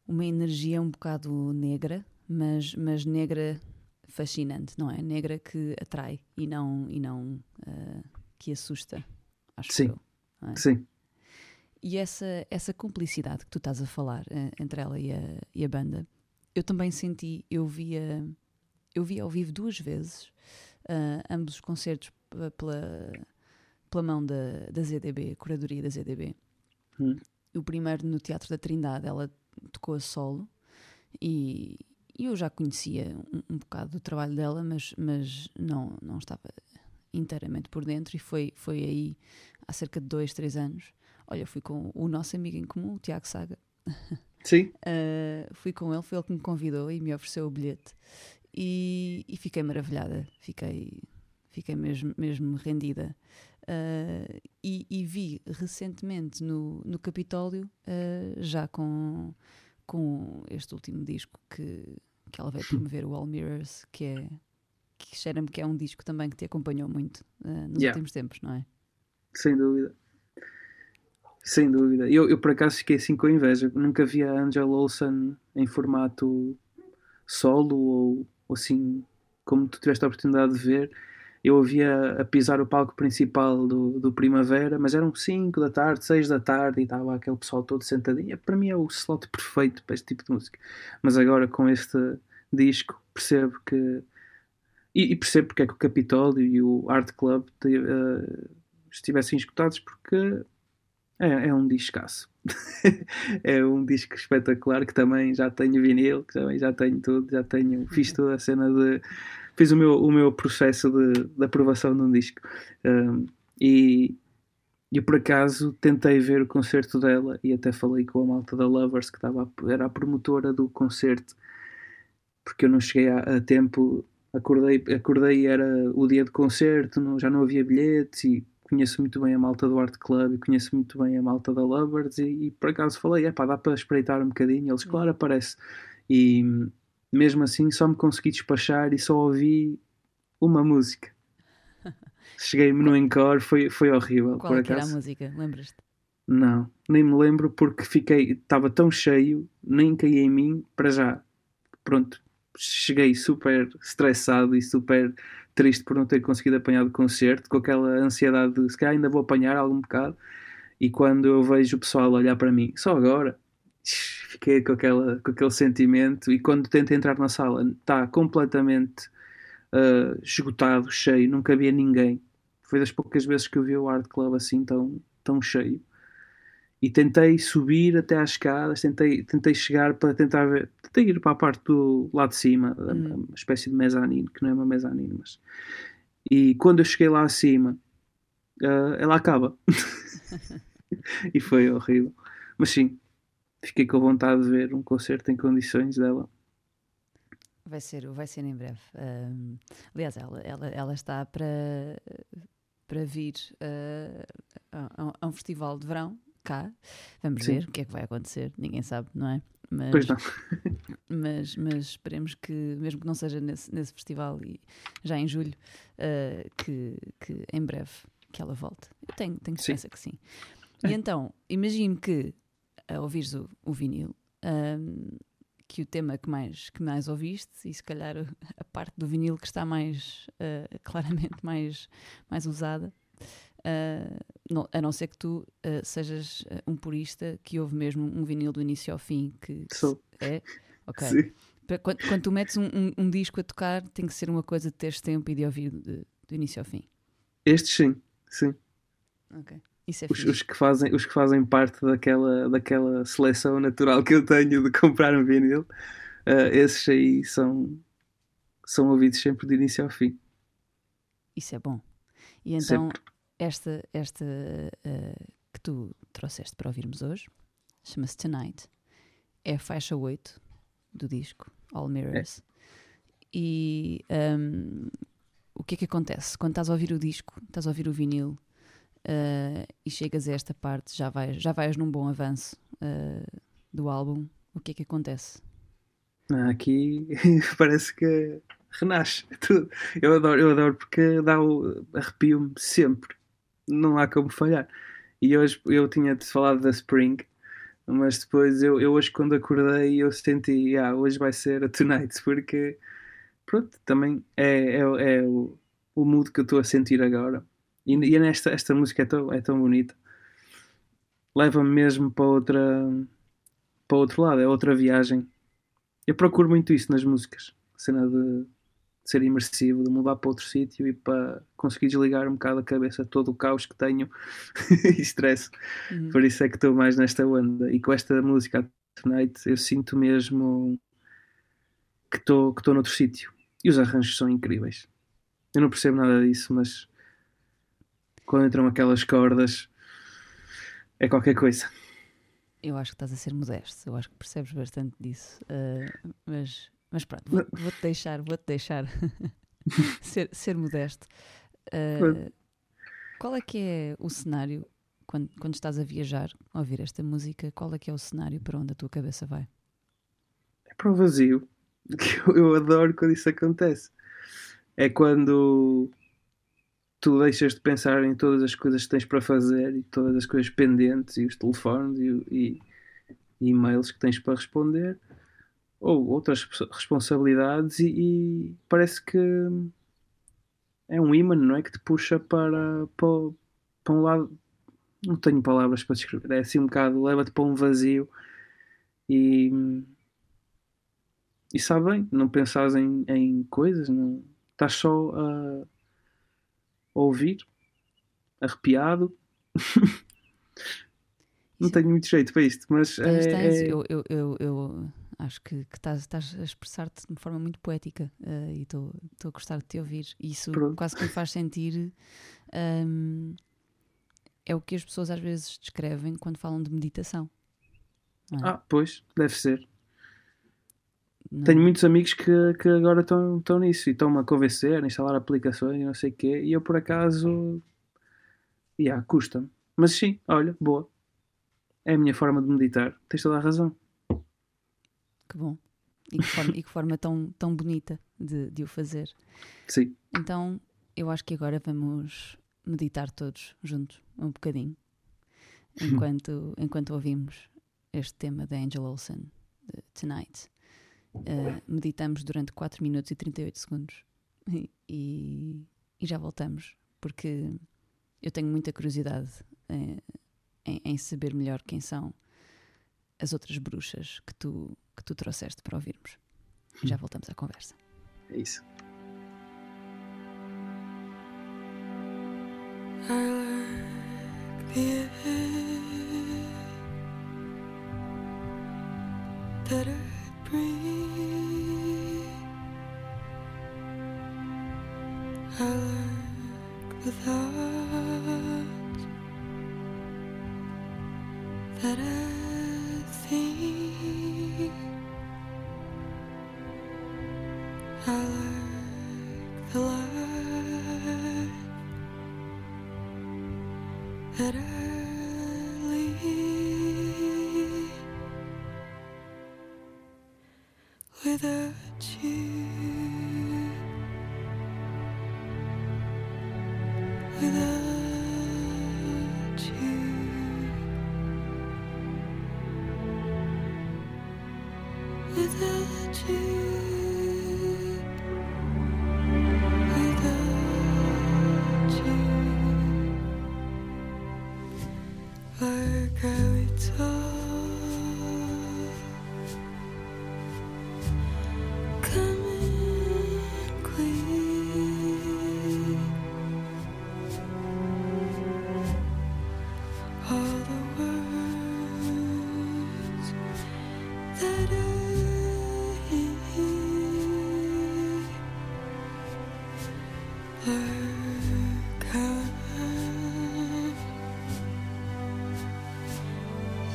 uma energia um bocado negra, mas, mas negra fascinante, não é? Negra que atrai e não, e não ah, que assusta, acho Sim. eu. não é? Sim, E essa, essa cumplicidade que tu estás a falar eh, entre ela e a, e a banda, eu também senti, eu via, eu vi ao vivo duas vezes ah, ambos os concertos pela, pela mão da, da ZDB, a curadoria da ZDB. Hum. O primeiro no Teatro da Trindade, ela tocou a solo e, e eu já conhecia um, um bocado do trabalho dela, mas, mas não, não estava inteiramente por dentro e foi, foi aí há cerca de dois, três anos. Olha, fui com o nosso amigo em comum, o Tiago Saga. sim, Uh, fui com ele, foi ele que me convidou e me ofereceu o bilhete. E, e fiquei maravilhada, fiquei, fiquei mesmo, mesmo rendida. Uh, e, e vi recentemente no, no Capitólio, uh, já com, com este último disco que, que ela veio promover, o All Mirrors, que é que cheira-me que é um disco também que te acompanhou muito nos Yeah. últimos tempos, não é? sem dúvida. Sem dúvida. Eu, eu por acaso fiquei assim com inveja. Nunca vi a Angela Olsen em formato solo ou, assim como tu tiveste a oportunidade de ver. Eu ouvia a pisar o palco principal do, do Primavera, mas eram 5 da tarde, 6 da tarde e estava aquele pessoal todo sentadinho. Para mim é o slot perfeito para este tipo de música. Mas agora com este disco percebo que. E, e percebo porque é que o Capitólio e o Art Club te- eh, estivessem escutados, porque é, é um discaço. é um disco espetacular que também já tenho vinil, que também já tenho tudo, já tenho, fiz toda a cena de. Fiz o meu, o meu processo de, de aprovação de um disco. Um, e eu por acaso tentei ver o concerto dela e até falei com a malta da Lovers, que estava, a- era a promotora do concerto, porque eu não cheguei a, a tempo. Acordei, acordei e era o dia de concerto, não- já não havia bilhetes e conheço muito bem a malta do Art Club e conheço muito bem a malta da Lovers e, e por acaso falei, é pá, dá para espreitar um bocadinho, eles claro aparece. E mesmo assim só me consegui despachar e só ouvi uma música. Cheguei-me no encore, foi, foi horrível Qual por que era a acaso. música? Lembras-te? não, nem me lembro porque fiquei, estava tão cheio, nem caí em mim, para já, pronto, cheguei super estressado e super triste por não ter conseguido apanhar o concerto, com aquela ansiedade de se calhar ainda vou apanhar algum bocado, e quando eu vejo o pessoal olhar para mim, só agora, fiquei com, aquela, com aquele sentimento, e quando tento entrar na sala, está completamente ah, esgotado, cheio, não cabia ninguém. Foi das poucas vezes que eu vi o Art Club assim tão, tão cheio e tentei subir até às escadas, tentei, tentei chegar para tentar ver, tentei ir para a parte do lado de cima, Hum. uma espécie de mezanino, que não é uma mezanino, mas e quando eu cheguei lá acima, ah, ela acaba e foi horrível, mas sim, fiquei com vontade de ver um concerto em condições dela. Vai ser, vai ser em breve. Ahm, aliás, ela, ela, ela está para, para vir ah, a, a- a um festival de verão cá. Vamos Sim. ver o que é que vai acontecer. Ninguém sabe, não é? Mas, Pois não, mas, mas esperemos que, mesmo que não seja nesse, nesse festival e já em julho, ah, que, que em breve que ela volte. Eu tenho, tenho certeza que sim. E então, imagino que a ouvires o, o vinil, que o tema que mais, que mais ouviste, e se calhar a parte do vinil que está mais ah, claramente mais, mais usada, ah, não- a não ser que tu ah, sejas ah, um purista que ouve mesmo um vinil do início ao fim. Que, que Sou. É? Ok. sim, Quando, quando tu metes um, um- um disco a tocar, tem que ser uma coisa de teres tempo e de ouvir de, do início ao fim. Estes sim, sim. Ok. Isso é Os, os que fazem, os que fazem parte daquela, daquela seleção natural que eu tenho de comprar um vinil, eh, esses aí são, são ouvidos sempre de início ao fim. Isso é bom. E então, Sempre. Esta, esta eh, que tu trouxeste para ouvirmos hoje, chama-se Tonight. É a faixa 8 do disco, All Mirrors. E ahm, o que é que acontece? Quando estás a ouvir o disco, estás a ouvir o vinil eh, e chegas a esta parte, já vais, já vais num bom avanço eh, do álbum, o que é que acontece? Ah, Aqui parece que renasce tudo. Eu adoro, eu adoro porque dá o arrepio-me sempre. Não há como falhar. E hoje eu tinha-te falado da Spring, mas depois eu, eu hoje quando acordei eu senti, ah, hoje vai ser a Tonight, porque pronto, também é, é, é o, o mood que eu estou a sentir agora. E, e nesta, esta música é tão, é tão bonita. Leva-me mesmo para outra para outro lado, é outra viagem. Eu procuro muito isso nas músicas. Cena de ser imersivo, de mudar para outro sítio e para conseguir desligar um bocado a cabeça todo o caos que tenho e stress. Uhum. Por isso é que estou mais nesta onda. E com esta música Tonight eu sinto mesmo que estou que noutro sítio. E os arranjos são incríveis. Eu não percebo nada disso, mas quando entram aquelas cordas é qualquer coisa. Eu acho que estás a ser modesto, eu acho que percebes bastante disso. uh, mas, mas pronto, vou- vou-te deixar, vou-te deixar ser, ser modesto. Uh, qual é que é o cenário quando, quando estás a viajar, a ouvir esta música? Qual é que é o cenário para onde a tua cabeça vai? é para o vazio. Que eu, eu adoro quando isso acontece. É quando tu deixas de pensar em todas as coisas que tens para fazer e todas as coisas pendentes e os telefones e- e e-mails que tens para responder ou outras res- responsabilidades e, e parece que é um imã, não é? Que te puxa para, para, para um lado. Não tenho palavras para descrever. É assim um bocado, leva-te para um vazio e e sabe bem, não pensas em, em coisas, não estás só a, a ouvir, arrepiado. não tenho muito jeito para isto, mas é, é- eu, eu, eu, eu acho que, que estás, estás a expressar-te de uma forma muito poética uh, e estou a gostar de te ouvir. E Isso Pronto. quase que me faz sentir. um, é o que as pessoas às vezes descrevem quando falam de meditação. é? Ah, pois, deve ser. Não- Tenho muitos amigos que, que agora estão estão nisso e estão-me a convencer, a instalar aplicações e não sei o quê, e eu por acaso, yeah, custa-me. Mas sim, olha, boa. É a minha forma de meditar. Tens toda a razão. Que bom. E que forma, e que forma tão, tão bonita de, de o fazer. Sim. Então, eu acho que agora vamos meditar todos juntos, um bocadinho, enquanto, enquanto ouvimos este tema da Angel Olsen, de Tonight. Uh, meditamos durante 4 minutos e 38 segundos e, e, e já voltamos, porque eu tenho muita curiosidade eh, em, em saber melhor quem são as outras bruxas que tu, que tu trouxeste para ouvirmos. Já voltamos à conversa. É isso. I like the air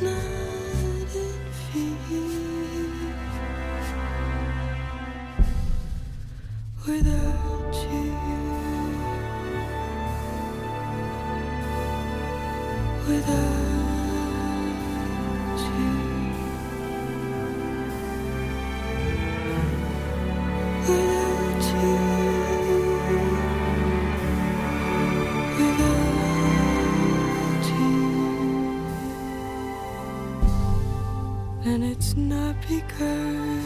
now not because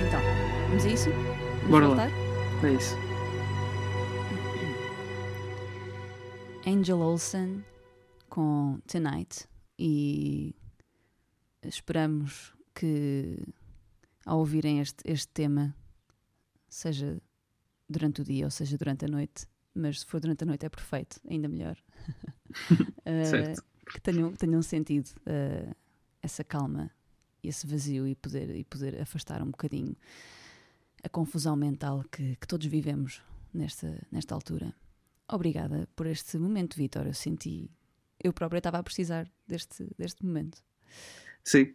Então, vamos a isso? Vamos Bora lá. voltar? É isso. Angel Olsen com Tonight e esperamos que ao ouvirem este, este tema, seja durante o dia ou seja durante a noite, mas se for durante a noite é perfeito, ainda melhor. Certo. que tenham, tenham sentido eh, essa calma, esse vazio e poder, e poder afastar um bocadinho a confusão mental que, que todos vivemos nesta, nesta altura. Obrigada por este momento, Vitor. Eu senti. Eu própria estava a precisar deste, deste momento. Sim.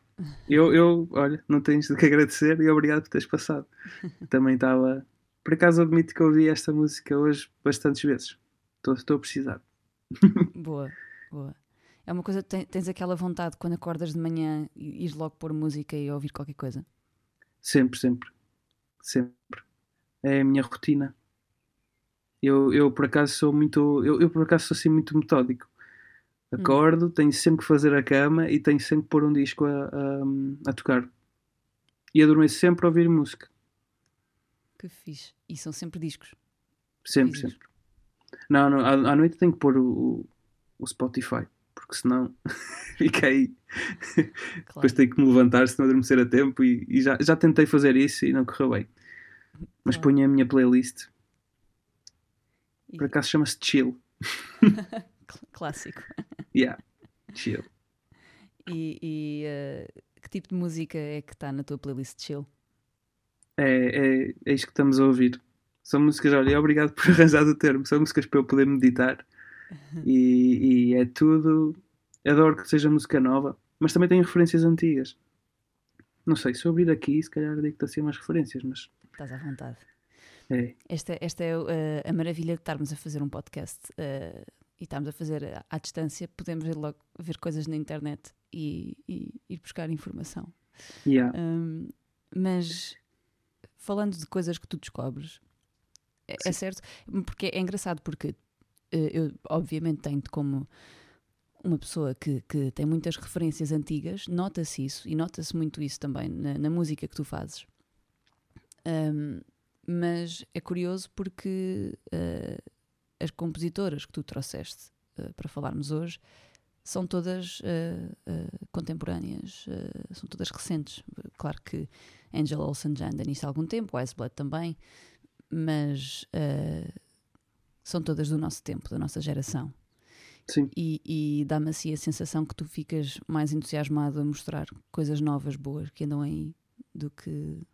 Eu, eu, olha, não tens de que agradecer e obrigado por teres passado. Também estava. Por acaso admito que ouvi esta música hoje bastantes vezes. Estou, estou a precisar. Boa, boa. É uma coisa, ten- tens aquela vontade quando acordas de manhã e ires logo pôr música e ouvir qualquer coisa. Sempre, sempre. Sempre. É a minha rotina. Eu, eu por acaso sou muito. Eu, eu por acaso sou assim muito metódico. Acordo, tenho sempre que fazer a cama e tenho sempre que pôr um disco a, a, a tocar. E adormeço sempre a ouvir música. Que fixe. E são sempre discos. Sempre, Fizes. sempre. Não, não, à, à noite tenho que pôr o, o Spotify, porque senão fica aí. Claro. Depois tenho que me levantar se não adormecer a tempo e, e já, já tentei fazer isso e não correu bem. Mas Claro. ponho a minha playlist, E- por acaso chama-se Chill. cl- Clássico. Yeah, Chill. E, e, eh, que tipo de música é que está na tua playlist chill? É, é, é isto que estamos a ouvir. São músicas, olha, obrigado por arranjar o termo. São músicas para eu poder meditar. E, e é tudo. Adoro que seja música nova, mas também tem referências antigas. Não sei, se eu abrir aqui, se calhar digo-te assim umas referências, mas Estás à vontade. Eh, Esta, esta é uh, a maravilha de estarmos a fazer um podcast uh, e estarmos a fazer à, à distância, podemos ver logo ver coisas na internet e, e ir buscar informação. yeah. Um, mas falando de coisas que tu descobres, é, é certo, porque é engraçado porque eh, eu obviamente tenho-te como uma pessoa que, que tem muitas referências antigas, nota-se isso e nota-se muito isso também na, na música que tu fazes. Ahm, mas é curioso porque ah, as compositoras que tu trouxeste ah, para falarmos hoje são todas ah, contemporâneas, são todas recentes. Claro que Angela Olsen já anda nisso há algum tempo, Wise Blood também, mas são todas do nosso tempo, da nossa geração. Sim. E, e dá-me assim a sensação que tu ficas mais entusiasmado a mostrar coisas novas, boas, que andam aí, do que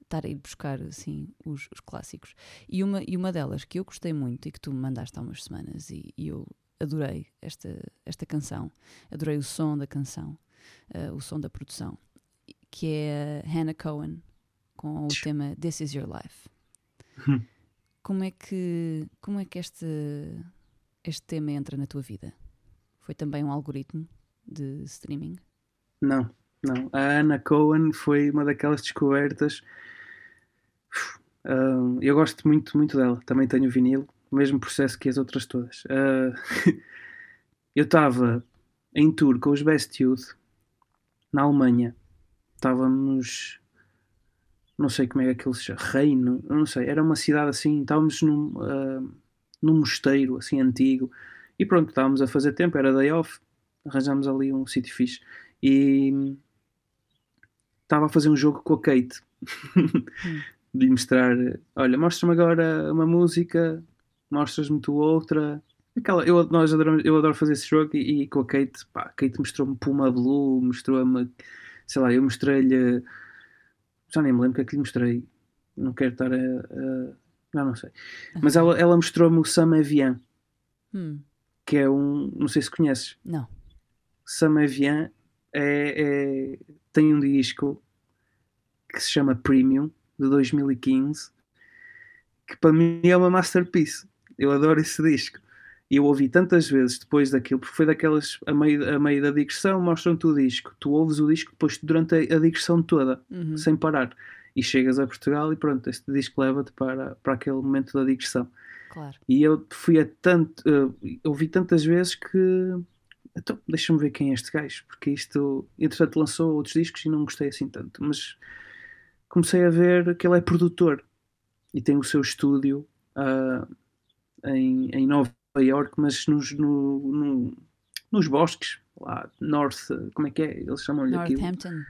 estar a ir buscar assim os, os clássicos. E uma, e uma delas que eu gostei muito e que tu me mandaste há umas semanas e, e eu adorei esta, esta canção, adorei o som da canção, eh, o som da produção, que é Hannah Cohen com o tema This Is Your Life. Como é que, como é que este, este tema entra na tua vida? Foi também um algoritmo de streaming? Não, não. A Anna Cohen foi uma daquelas descobertas. Ah, eu gosto muito, muito dela. Também tenho vinil, o mesmo processo que as outras todas. Ah, eu estava em tour com os Best Youth na Alemanha. Estávamos. Não sei como é que aquilo se chama. Reino, eu não sei. Era uma cidade assim. Estávamos num, ah, num mosteiro assim antigo. E pronto, estávamos a fazer tempo. Era day off. Arranjámos ali um sítio fixe. E estava a fazer um jogo com a Kate. de mostrar, olha, mostra-me agora uma música, mostras-me tu outra. Aquela, eu, nós adoramos, eu adoro fazer esse jogo e, e com a Kate, pá, a Kate mostrou-me Puma Blue, mostrou-me, sei lá, eu mostrei-lhe, já nem me lembro o que é que lhe mostrei, não quero estar a, a não, não sei. Mas ela, ela mostrou-me o Sam Evian, Hum, que é um, não sei se conheces, não. Sam Evian é, é- tem um disco que se chama Premium de 2015 que para mim é uma masterpiece. Eu adoro esse disco. E eu ouvi tantas vezes depois daquilo, porque foi daquelas a meio, a meio da digressão, mostram-te o disco. Tu ouves o disco depois durante a, a digressão toda, Uhum. sem parar. E chegas a Portugal e pronto, este disco leva-te para, para aquele momento da digressão. Claro. E eu fui a tanto, eh, ouvi tantas vezes que então deixa-me ver quem é este gajo, porque isto, entretanto, lançou outros discos e não gostei assim tanto, mas comecei a ver que ele é produtor e tem o seu estúdio ah, em, em Nova York, mas nos, no, no- nos bosques, lá, North, como é que é? Eles chamam-lhe aquilo. Northampton.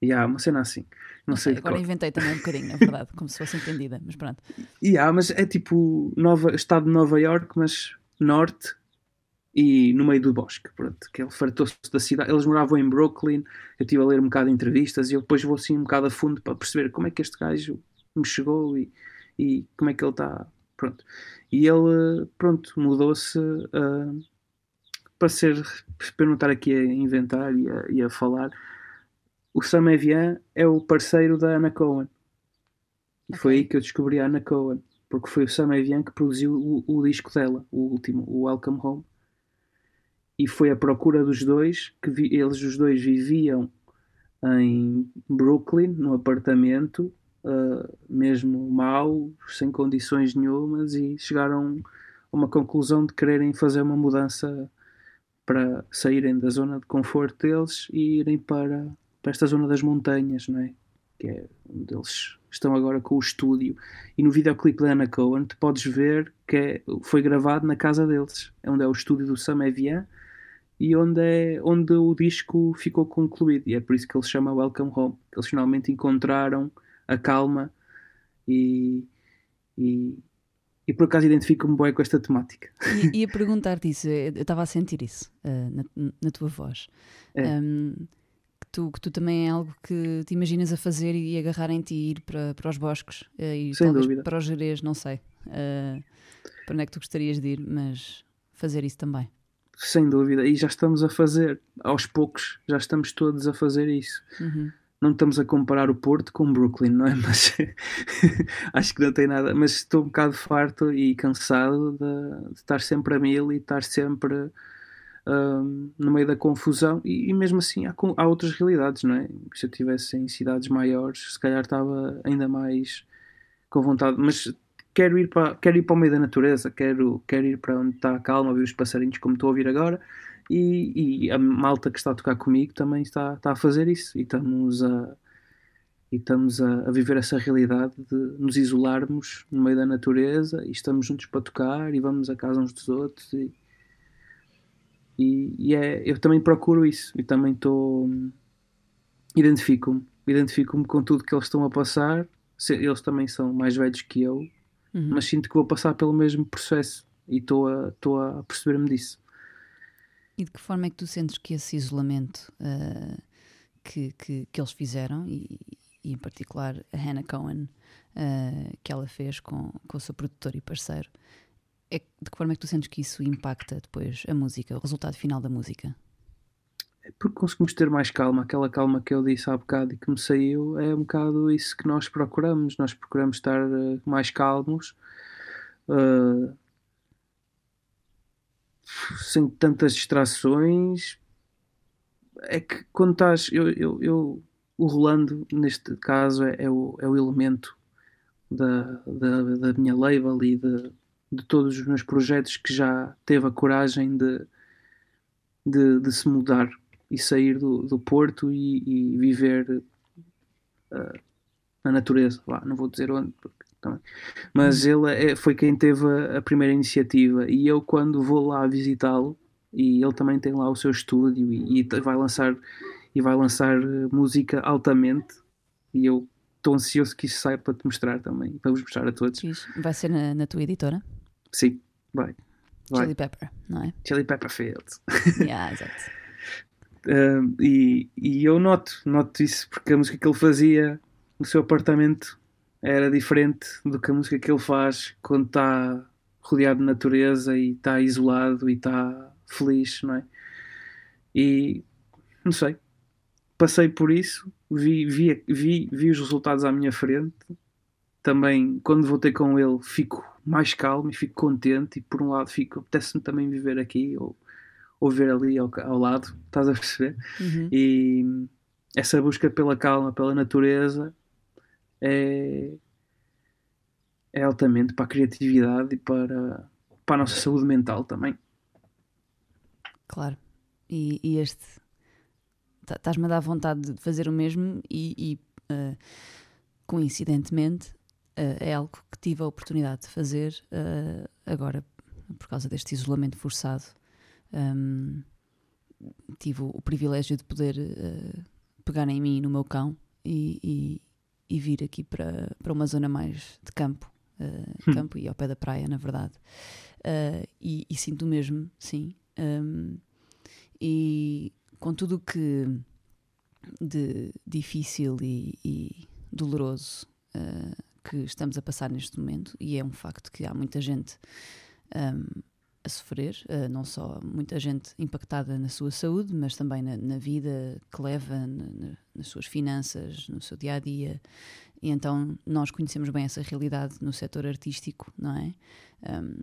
E há uma cena assim, não, sei Agora inventei também um bocadinho, na verdade, como se fosse entendida, mas pronto. E há, mas é tipo Nova, estado de Nova York, mas norte e no meio do bosque. Pronto, que ele fartou-se da cidade. Eles moravam em Brooklyn. Eu estive a ler um bocado de entrevistas e eu depois vou assim um bocado a fundo para perceber como é que este gajo me chegou e, e como é que ele está. Pronto. E ele, pronto, mudou-se ah, para ser, para não estar aqui a inventar e a, e a falar. O Sam Evian é o parceiro da Anna Cohen. E foi Ok. aí que eu descobri a Anna Cohen. Porque foi o Sam Evian que produziu o, o disco dela, o último, o Welcome Home. E foi a procura dos dois, que vi- eles os dois viviam em Brooklyn, num apartamento, ah, mesmo mau, sem condições nenhumas, e chegaram a uma conclusão de quererem fazer uma mudança para saírem da zona de conforto deles e irem para, para esta zona das montanhas, não é? Que é onde eles estão agora com o estúdio. E no videoclipe da Anna Cohen, tu podes ver que é- foi gravado na casa deles, é onde é o estúdio do Sam Evian e onde, é, onde o disco ficou concluído. E é por isso que ele chama Welcome Home. Eles finalmente encontraram a calma e, e, e por acaso identifico-me bem com esta temática. E ia perguntar-te isso, eu estava a sentir isso ah, na, na tua voz. É. Ahm, que, tu, que tu também é algo que te imaginas a fazer e agarrar em ti e ir para, para os bosques ah, e Sem talvez dúvida. para os gerês, não sei. ah, para onde é que tu gostarias de ir, mas fazer isso também. Sem dúvida. E já estamos a fazer, aos poucos, já estamos todos a fazer isso. Uhum. Não estamos a comparar o Porto com Brooklyn, não é? Mas acho que não tem nada. Mas estou um bocado farto e cansado de, de estar sempre a mil e estar sempre hum, no meio da confusão. E, e mesmo assim há, há outras realidades, não é? Se eu estivesse em cidades maiores, se calhar estava ainda mais com vontade. Mas quero ir para, quero ir para o meio da natureza, quero, quero ir para onde está a calma, ouvir os passarinhos como estou a ouvir agora e, e a malta que está a tocar comigo também está, está a fazer isso. E estamos a e estamos a, a viver essa realidade de nos isolarmos no meio da natureza e estamos juntos para tocar e vamos a casa uns dos outros e, e, e é, eu também procuro isso e também estou identifico-me identifico-me com tudo que eles estão a passar. Eles também são mais velhos que eu Uhum. mas sinto que vou passar pelo mesmo processo e estou a, estou a perceber-me disso E de que forma é que tu sentes que esse isolamento ah, que, que, que eles fizeram, e, e em particular a Hannah Cohen, ah, que ela fez com, com o seu produtor e parceiro, é, de que forma é que tu sentes que isso impacta depois a música, o resultado final da música? É porque conseguimos ter mais calma, aquela calma que eu disse há bocado e que me saiu, é um bocado isso que nós procuramos. Nós procuramos estar eh, mais calmos, eh, sem tantas distrações. É que quando estás. Eu, eu, eu- o Rolando, neste caso, é, é o, é o elemento da, da, da minha label e de, de todos os meus projetos que já teve a coragem de, de, de se mudar e sair do, do Porto e, e viver ah, na natureza. Lá, não vou dizer onde, também. mas ele é- foi quem teve a, a primeira iniciativa. E eu, quando vou lá visitá-lo, e ele também tem lá o seu estúdio e, e vai lançar e vai lançar eh, música altamente. E eu estou ansioso que isso saia para te mostrar também, para vos mostrar a todos. Vai ser na, na tua editora, Sim, vai. Vai. Chili Pepper, não é? Chili Pepper Fields. yeah, exato. E, e eu noto, noto isso porque a música que ele fazia no seu apartamento era diferente do que a música que ele faz quando está rodeado de natureza e está isolado e está feliz, não é? E não sei, passei por isso, vi, vi, vi, vi os resultados à minha frente. Também, quando vou ter com ele, fico mais calmo e fico contente. E por um lado, fico, apetece-me também viver aqui ou, ou ver ali ao, ao lado, estás a perceber? Uhum. E essa busca pela calma, pela natureza é, é altamente para a criatividade e para, para a nossa saúde mental também. Claro. E, e este. tá- Estás-me a dar vontade de fazer o mesmo e, e, ah, coincidentemente, ah, é algo que tive a oportunidade de fazer ah, agora, por causa deste isolamento forçado. Ahm, tive o, o privilégio de poder pegar em mim e no meu cão e, e- vir aqui para, para uma zona mais de campo. ah, campo e ao pé da praia, na verdade. Ah, e, e sinto mesmo, sim. Ahm, e com tudo o que de difícil e, e doloroso ah, que estamos a passar neste momento, e é um facto que há muita gente ahm, a sofrer, ah, não só muita gente impactada na sua saúde, mas também na, na vida que leva, na- na- nas suas finanças, no seu dia a dia. E então nós conhecemos bem essa realidade no setor artístico, não é? Ahm,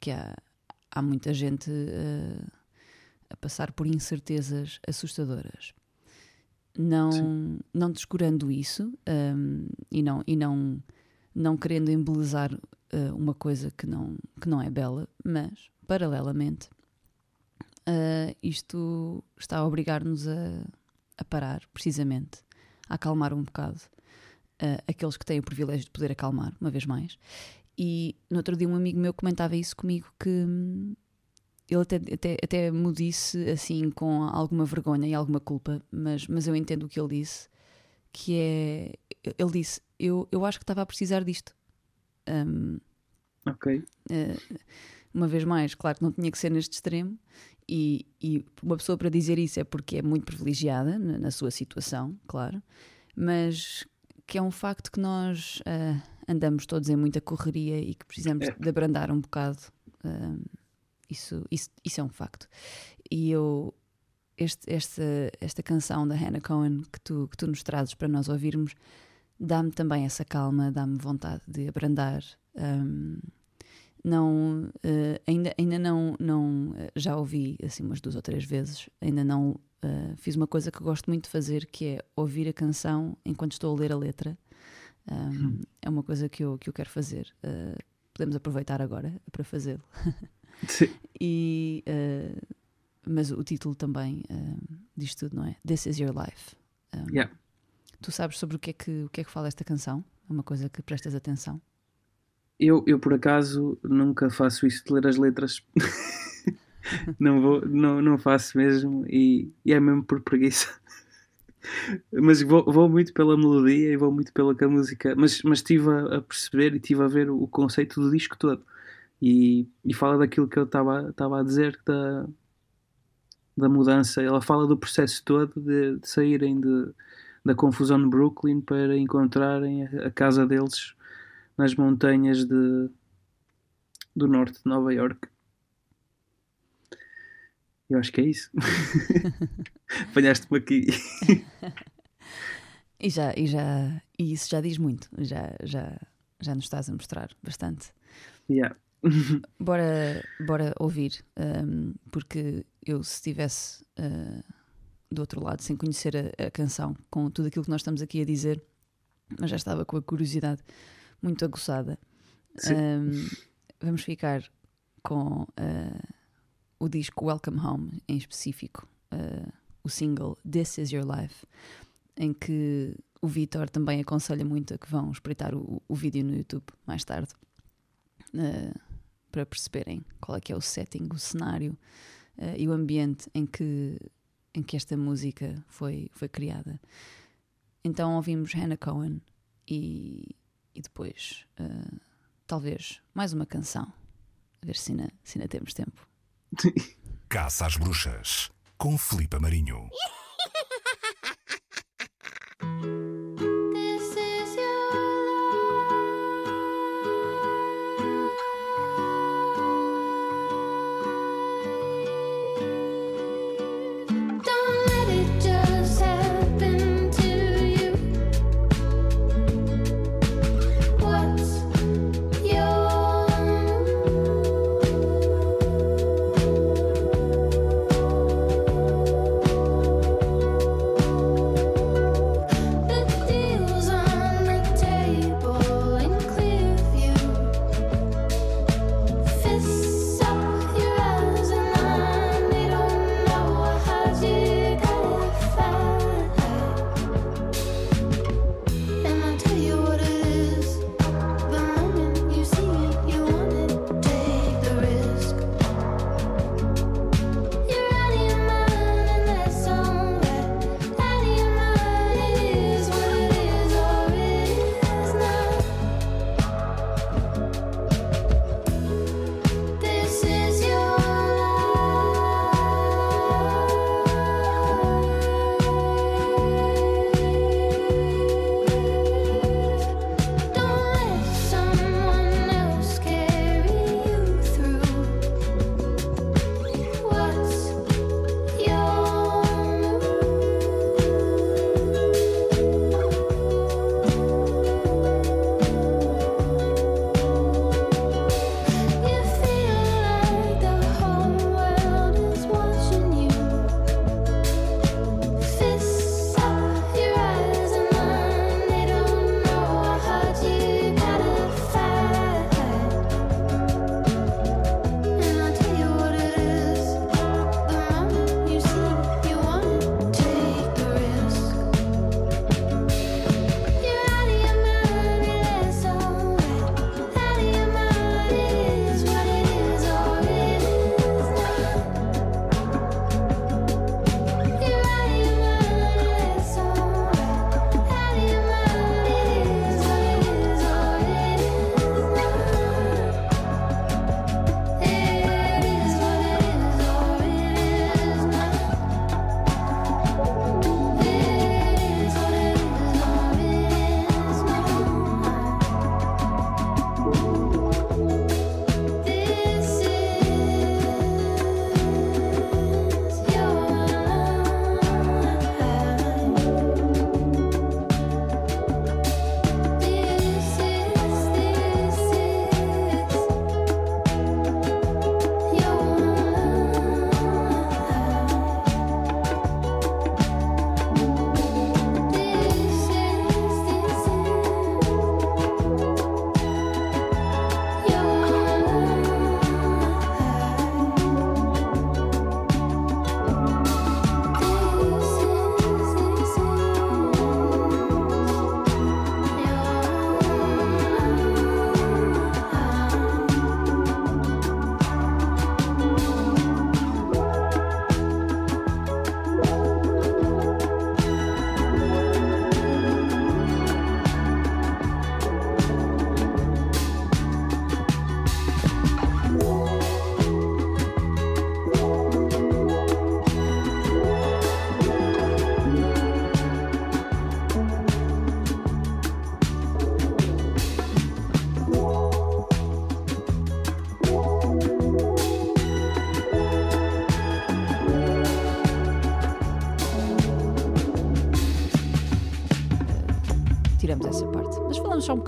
que há, há muita gente ah, a passar por incertezas assustadoras. Não, não descurando isso ahm, e, não, e não, não querendo embelezar ah, uma coisa que não, que não é bela, mas, paralelamente, ah, isto está a obrigar-nos a, a parar, precisamente, a acalmar um bocado ah, aqueles que têm o privilégio de poder acalmar, uma vez mais. E no outro dia um amigo meu comentava isso comigo que hum, ele até, até, até me disse assim com alguma vergonha e alguma culpa, mas, mas eu entendo o que ele disse, que é ele disse, eu, eu acho que estava a precisar disto. Hum, Ok? eh, uma vez mais, claro que não tinha que ser neste extremo, e, e uma pessoa para dizer isso é porque é muito privilegiada na, na sua situação, claro, mas que é um facto que nós ah, andamos todos em muita correria e que precisamos É. de abrandar um bocado. isso, isso, isso é um facto. E eu, este, esta, esta canção da Hannah Cohen que tu, que tu nos trazes para nós ouvirmos, dá-me também essa calma, dá-me vontade de abrandar. ahm, não, eh, ainda, ainda não, não eh, já ouvi assim umas duas ou três vezes, ainda não eh, fiz uma coisa que gosto muito de fazer, que é ouvir a canção enquanto estou a ler a letra. Ahm, É uma coisa que eu, que eu quero fazer. Eh, podemos aproveitar agora para fazê-lo Sim. e mas o título também ah, diz tudo, não é? This is your life. Ah, Yeah. Tu sabes sobre o que, é que, o que é que fala esta canção? É uma coisa que prestas atenção? Eu, eu, por acaso, nunca faço isso de ler as letras. não, vou, não, não faço mesmo e, e é mesmo por preguiça. Mas vou, vou muito pela melodia e vou muito pela que a música. Mas, mas estive a, perceber e estive a ver o, conceito do disco todo. E, e fala daquilo que eu estava estava a dizer da, da mudança. Ela fala do processo todo de, de saírem de, da confusão de Brooklyn para encontrarem a, casa deles nas montanhas de, do norte de Nova York. Eu acho que é isso. Apanhaste-me aqui. E já, e já, e isso já diz muito, já, já, já nos estás a mostrar bastante. Yeah. Bora, bora ouvir, hum, porque eu se estivesse ah, do outro lado, sem conhecer a, a canção, com tudo aquilo que nós estamos aqui a dizer, mas já estava com a curiosidade muito aguçada. Hum, vamos ficar com ah, o disco Welcome Home, em específico, ah, o single This Is Your Life, em que o Vitor também aconselha muito a que vão espreitar o, o vídeo no YouTube mais tarde. ah, para perceberem qual é que é o setting, o cenário e o ambiente em que, em que esta música foi, foi criada. Então ouvimos Hannah Cohen e, e depois ah, talvez mais uma canção. A ver se ainda, se ainda temos tempo. Caça às Bruxas, com Filipe Marinho.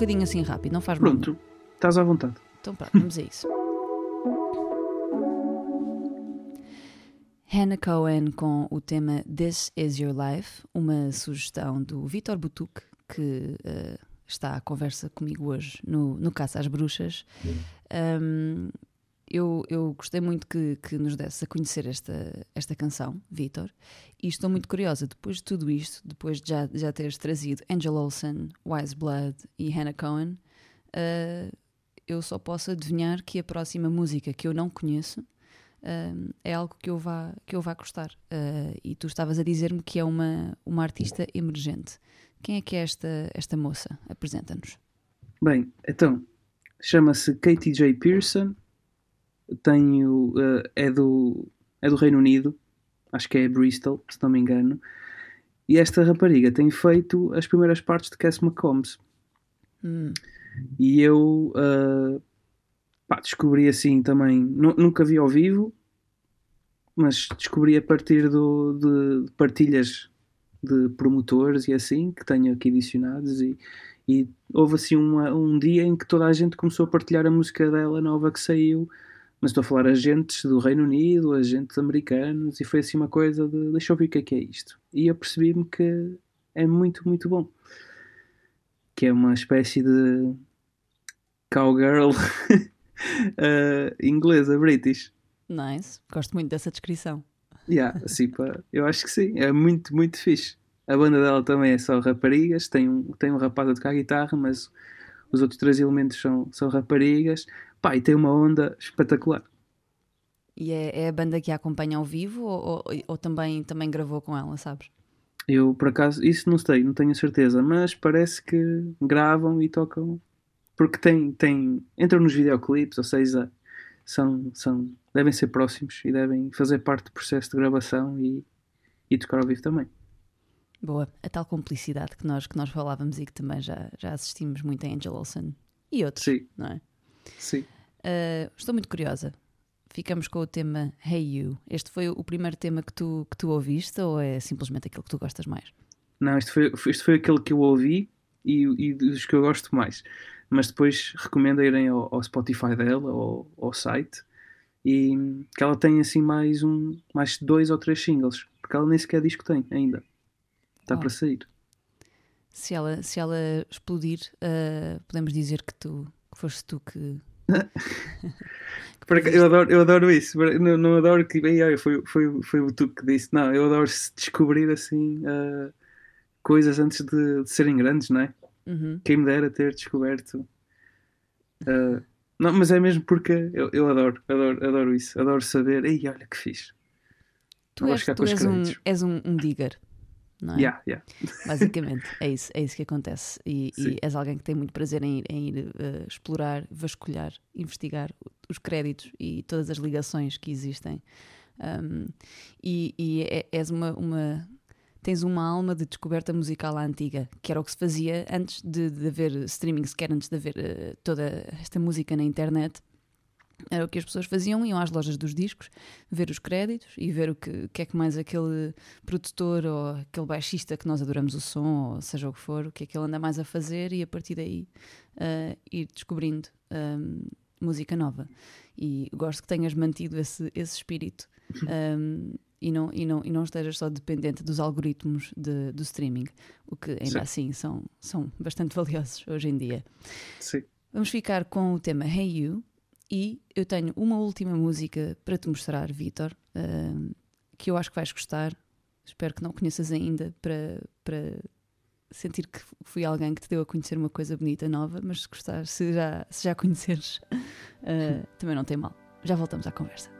Bocadinho assim rápido, não faz mal. Pronto, estás à vontade. Então pronto, vamos a isso. Hannah Cohen com o tema This Is Your Life, uma sugestão do Vitor Butuk, que eh, está à conversa comigo hoje no, no Caça às Bruxas. Um, eu, eu gostei muito que, que nos desse a conhecer esta, esta canção, Vitor, e estou muito curiosa, depois de tudo isto, depois de já, já teres trazido Angel Olsen, Wise Blood e Hannah Cohen, eh, eu só posso adivinhar que a próxima música que eu não conheço hum, é algo que eu vá, que eu vá gostar. Uh, e tu estavas a dizer-me que é uma, uma artista emergente. Quem é que é esta, esta moça? Apresenta-nos. Bem, então, chama-se Katie J. Pearson, tenho, eh, é, do, é do Reino Unido, acho que é Bristol, se não me engano, e esta rapariga tem feito as primeiras partes de Cass McCombs. Hum, E eu ah, pá, descobri assim também, nu- nunca vi ao vivo, mas descobri a partir do, de, de partilhas de promotores e assim, que tenho aqui adicionados, e, e houve assim uma- um dia em que toda a gente começou a partilhar a música dela nova que saiu, mas estou a falar agentes do Reino Unido, agentes americanos, e foi assim uma coisa de deixa eu ver o que é que é isto. E eu percebi-me que é muito, muito bom. Que é uma espécie de cowgirl eh, inglesa, British. nice, gosto muito dessa descrição. Yeah, assim, pá, eu acho que sim, é muito, muito fixe. A banda dela também é só raparigas, tem um, tem um rapaz a tocar guitarra, mas os outros três elementos são, são raparigas. Pá, e tem uma onda espetacular. E é, é a banda que a acompanha ao vivo ou, ou, ou também, também gravou com ela, sabes? Eu, por acaso, isso não sei, não tenho certeza, mas parece que gravam e tocam, porque tem, tem, entram nos videoclipes, ou seja, são, são, devem ser próximos e devem fazer parte do processo de gravação e, e tocar ao vivo também. Boa, a tal complicidade que nós, que nós falávamos e que também já, já assistimos muito a Angel Olsen e outros, Sim, não é? Sim. Uh, estou muito curiosa. Ficamos com o tema Hey You. Este foi o primeiro tema que tu, que tu ouviste ou é simplesmente aquele que tu gostas mais? Não, isto foi, isto foi aquele que eu ouvi e, e dos que eu gosto mais. Mas depois recomendo irem ao, ao Spotify dela, ao, ao site, e que ela tem assim mais um, mais dois ou três singles, porque ela nem sequer disco tem ainda. Está Oh. para sair. Se ela, se ela explodir, uh, podemos dizer que tu que foste tu que. Eu adoro, eu adoro isso. Não, não adoro que "Ei, olha, foi, foi, foi o tu que disse. Não, eu adoro descobrir assim ah, coisas antes de, de serem grandes, não é? Uhum. Quem me dera ter descoberto. ah, não, mas é mesmo porque eu, eu adoro, adoro, adoro isso. Adoro saber. Ei, olha que fixe. Tu, és, tu és, um, és um, um digger, não é? Yeah, yeah. Basicamente, é isso, é isso que acontece. E, e és alguém que tem muito prazer em ir, em ir, uh, explorar, vasculhar, investigar os créditos e todas as ligações que existem. Um, e e é- és uma, uma- Tens uma alma de descoberta musical à antiga, que era o que se fazia antes de, de haver streaming, sequer antes de haver uh, toda esta música na internet. Era o que as pessoas faziam, iam às lojas dos discos, ver os créditos e ver o que, que é que mais aquele produtor ou aquele baixista que nós adoramos o som, ou seja o que for, o que é que ele anda mais a fazer e a partir daí ah, ir descobrindo ahm, música nova. E gosto que tenhas mantido esse, esse espírito ahm, e, não, e, não, e não estejas só dependente dos algoritmos de- do streaming, o que ainda Sim. assim são, são bastante valiosos hoje em dia. Sim. Vamos ficar com o tema Hey You e eu tenho uma última música para te mostrar, Vitor, ahm, que eu acho que vais gostar. Espero que não conheças ainda para, para sentir que fui alguém que te deu a conhecer uma coisa bonita, nova, mas se gostar, se já, se já conheceres, ah, também não tem mal. Já voltamos à conversa.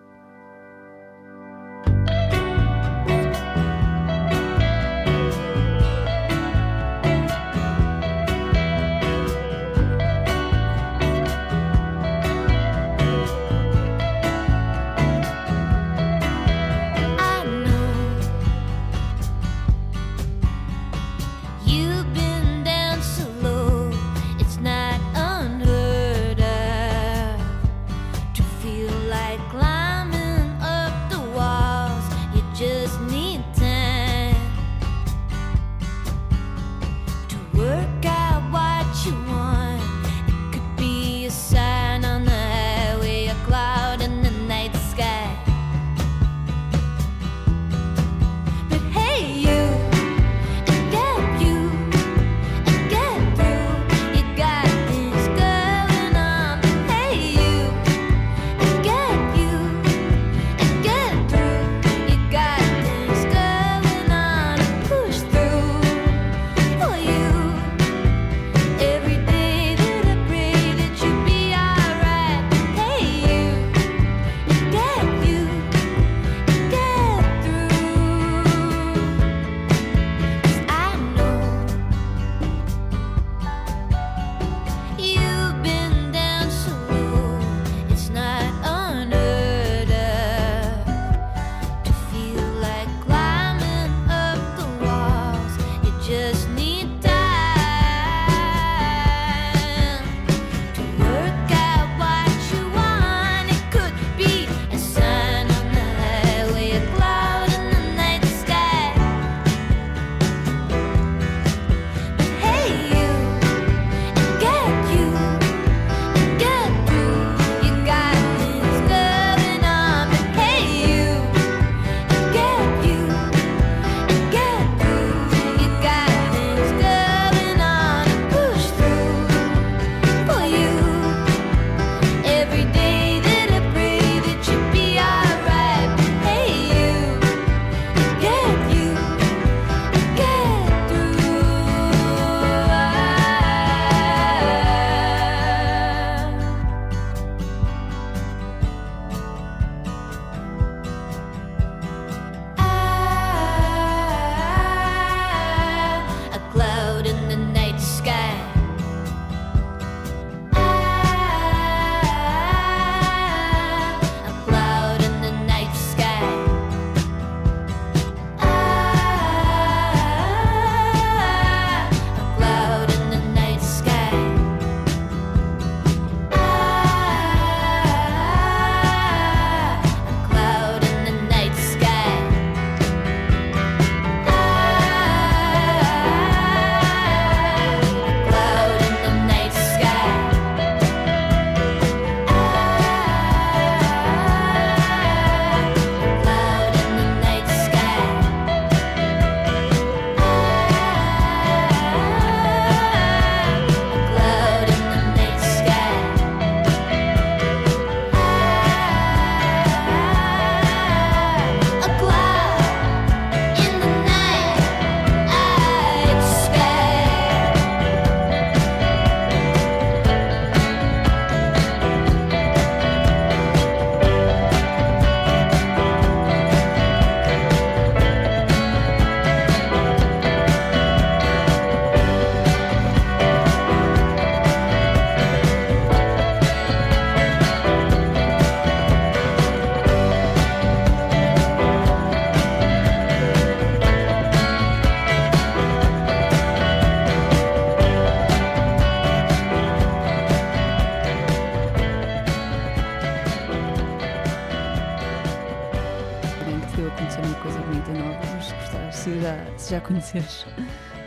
Se já conheceres,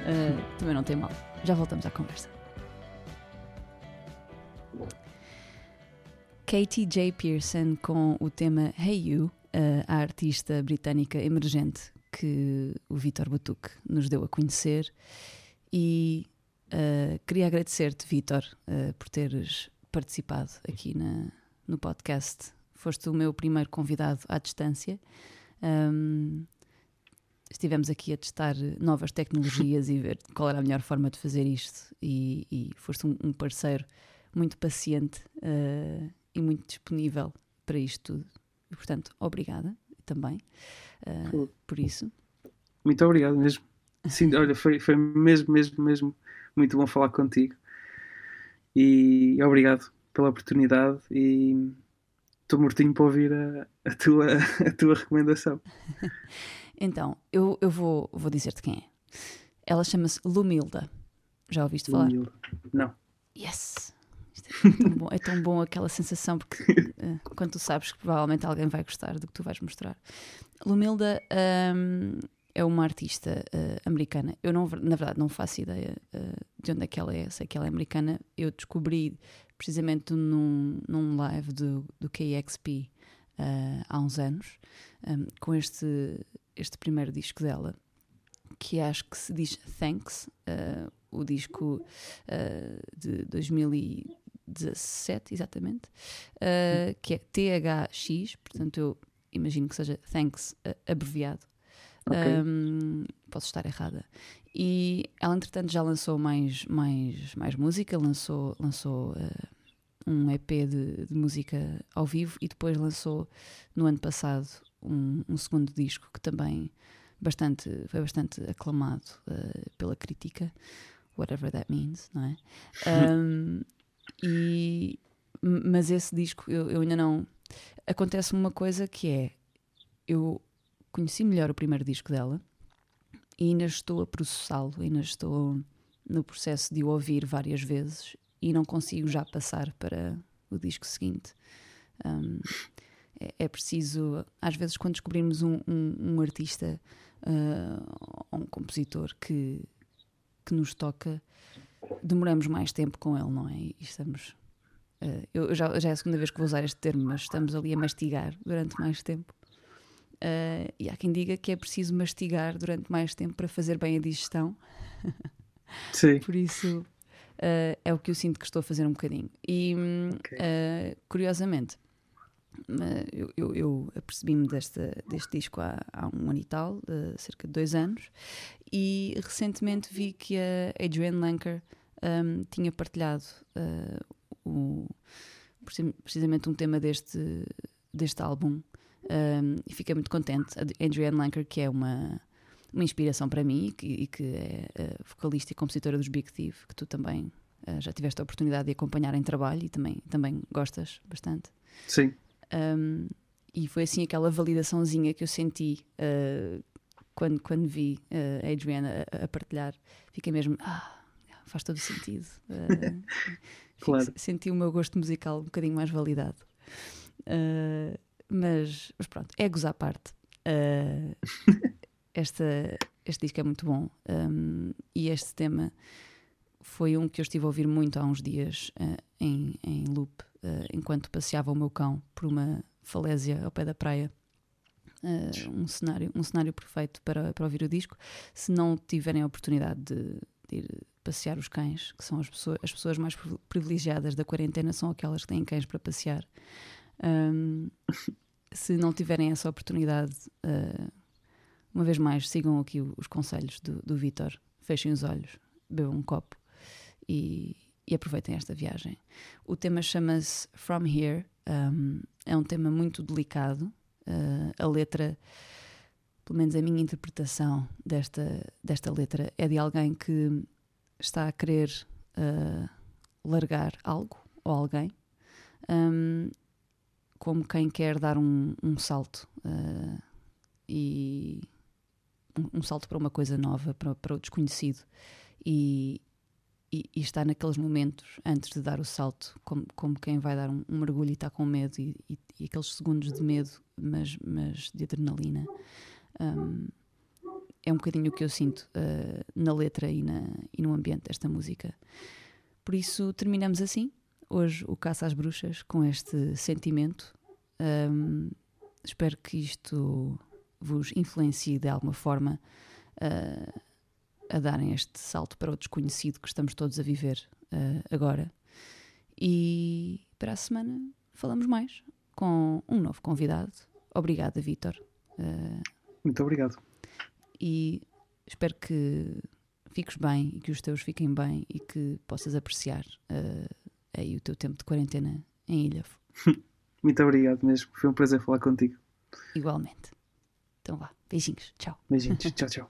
eh, também não tem mal. Já voltamos à conversa. Katie J. Pearson com o tema Hey You, eh, a artista britânica emergente que o Vitor Butuque nos deu a conhecer. E eh, queria agradecer-te, Vitor, por teres participado aqui na, no podcast. Foste o meu primeiro convidado à distância. Um, estivemos aqui a testar novas tecnologias e ver qual era a melhor forma de fazer isto. E, e foste um, um parceiro muito paciente eh, e muito disponível para isto tudo. E, portanto, obrigada também Cool. por isso. Muito obrigado mesmo. Sim, olha, foi, foi mesmo, mesmo, mesmo muito bom falar contigo. E obrigado pela oportunidade e estou mortinho para ouvir a, a tua, a tua recomendação. Então, eu, eu vou, vou dizer-te quem é. Ela chama-se Lumilda. Já ouviste falar? Humilde. Não. Yes! Isto é tão bom, é tão bom aquela sensação, porque eh, quando tu sabes que provavelmente alguém vai gostar do que tu vais mostrar. Lumilda hum, é uma artista eh, americana. Eu, não, na verdade, não faço ideia eh, de onde é que ela é. Sei que ela é americana. Eu descobri precisamente num, num live do, do KXP eh, há uns anos, hum, com este, este primeiro disco dela, que acho que se diz Thanks, eh, o disco eh, de 2017, exatamente, que é THX, portanto eu imagino que seja Thanks abreviado. Ok. Um, posso estar errada. E ela, entretanto, já lançou mais, mais, mais música, lançou, lançou eh, um EP de, de música ao vivo e depois lançou no ano passado um, um segundo disco que também bastante, foi bastante aclamado eh, pela crítica, whatever that means, não é? Um, e, mas esse disco eu, eu ainda não. Acontece-me uma coisa que é: eu conheci melhor o primeiro disco dela e ainda estou a processá-lo, ainda estou no processo de o ouvir várias vezes e não consigo já passar para o disco seguinte. Um, é, é preciso, às vezes, quando descobrimos um, um- um artista ah, ou um compositor que, que nos toca, demoramos mais tempo com ele, não é? E estamos. ah, eu já, já é a segunda vez que vou usar este termo, mas estamos ali a mastigar durante mais tempo. Ah, e há quem diga que é preciso mastigar durante mais tempo para fazer bem a digestão. Sim. Por isso eh, é o que eu sinto que estou a fazer um bocadinho. E hum, Ok. eh, curiosamente, eh, eu, eu, eu apercebi-me deste disco há, há um ano e tal, eh, cerca de dois anos, e recentemente vi que a Adrienne Lanker hum, tinha partilhado eh, o- preci- precisamente um tema deste, deste álbum. hum, e fiquei muito contente. A Adrienne Lanker, que é uma, uma inspiração para mim e que, e que é eh, vocalista e compositora dos Big Thief, que tu também eh, já tiveste a oportunidade de acompanhar em trabalho e também, também gostas bastante. Sim. Um, e foi assim aquela validaçãozinha que eu senti uh, quando, quando vi uh, a Adriana a, a partilhar. Fiquei mesmo, ah, faz todo sentido. Uh, Claro. fico- Senti o meu gosto musical um bocadinho mais validado. Uh, mas, mas pronto, egos à parte. Esta, este disco é muito bom um, e este tema foi um que eu estive a ouvir muito há uns dias uh, em, em loop uh, enquanto passeava o meu cão por uma falésia ao pé da praia. Uh, um, cenário, um cenário perfeito para, para ouvir o disco. Se não tiverem a oportunidade de, de ir passear os cães, que são as pessoas, as pessoas mais privi- privilegiadas da quarentena, são aquelas que têm cães para passear. Um, se não tiverem essa oportunidade, uh, uma vez mais, sigam aqui os conselhos do, do Vitor. Fechem os olhos, bebam um copo e, e aproveitem esta viagem. O tema chama-se From Here. um, é um tema muito delicado. Uh, a letra, pelo menos a minha interpretação desta, desta letra, é de alguém que está a querer uh, largar algo ou alguém, um, como quem quer dar um, um salto uh, e um, um salto para uma coisa nova, para, para o desconhecido. E, e, e está naqueles momentos antes de dar o salto, como, como quem vai dar um, um mergulho e está com medo, e, e- e aqueles segundos de medo, mas, mas de adrenalina. Um, é um bocadinho o que eu sinto uh, na letra e, na, e no ambiente desta música. Por isso, terminamos assim, hoje, o Caça às Bruxas, com este sentimento. Um, espero que isto vos influencie de alguma forma uh, a darem este salto para o desconhecido que estamos todos a viver uh, agora. E para a semana falamos mais com um novo convidado. Obrigada, Vítor. Uh, Muito obrigado. e espero que fiques bem e que os teus fiquem bem e que possas apreciar aí o teu tempo de quarentena em Ilhavo, Muito obrigado mesmo. Foi um prazer falar contigo. igualmente. Então vá, beijinhos, tchau. Beijinhos. tchau, tchau.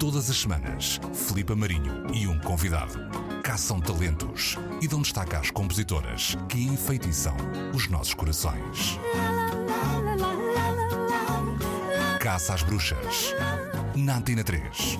Todas as semanas, Filipe Marinho e um convidado. Caçam talentos e dão destaque às compositoras que enfeitiçam os nossos corações. Caça às Bruxas, na Antena 3. Some people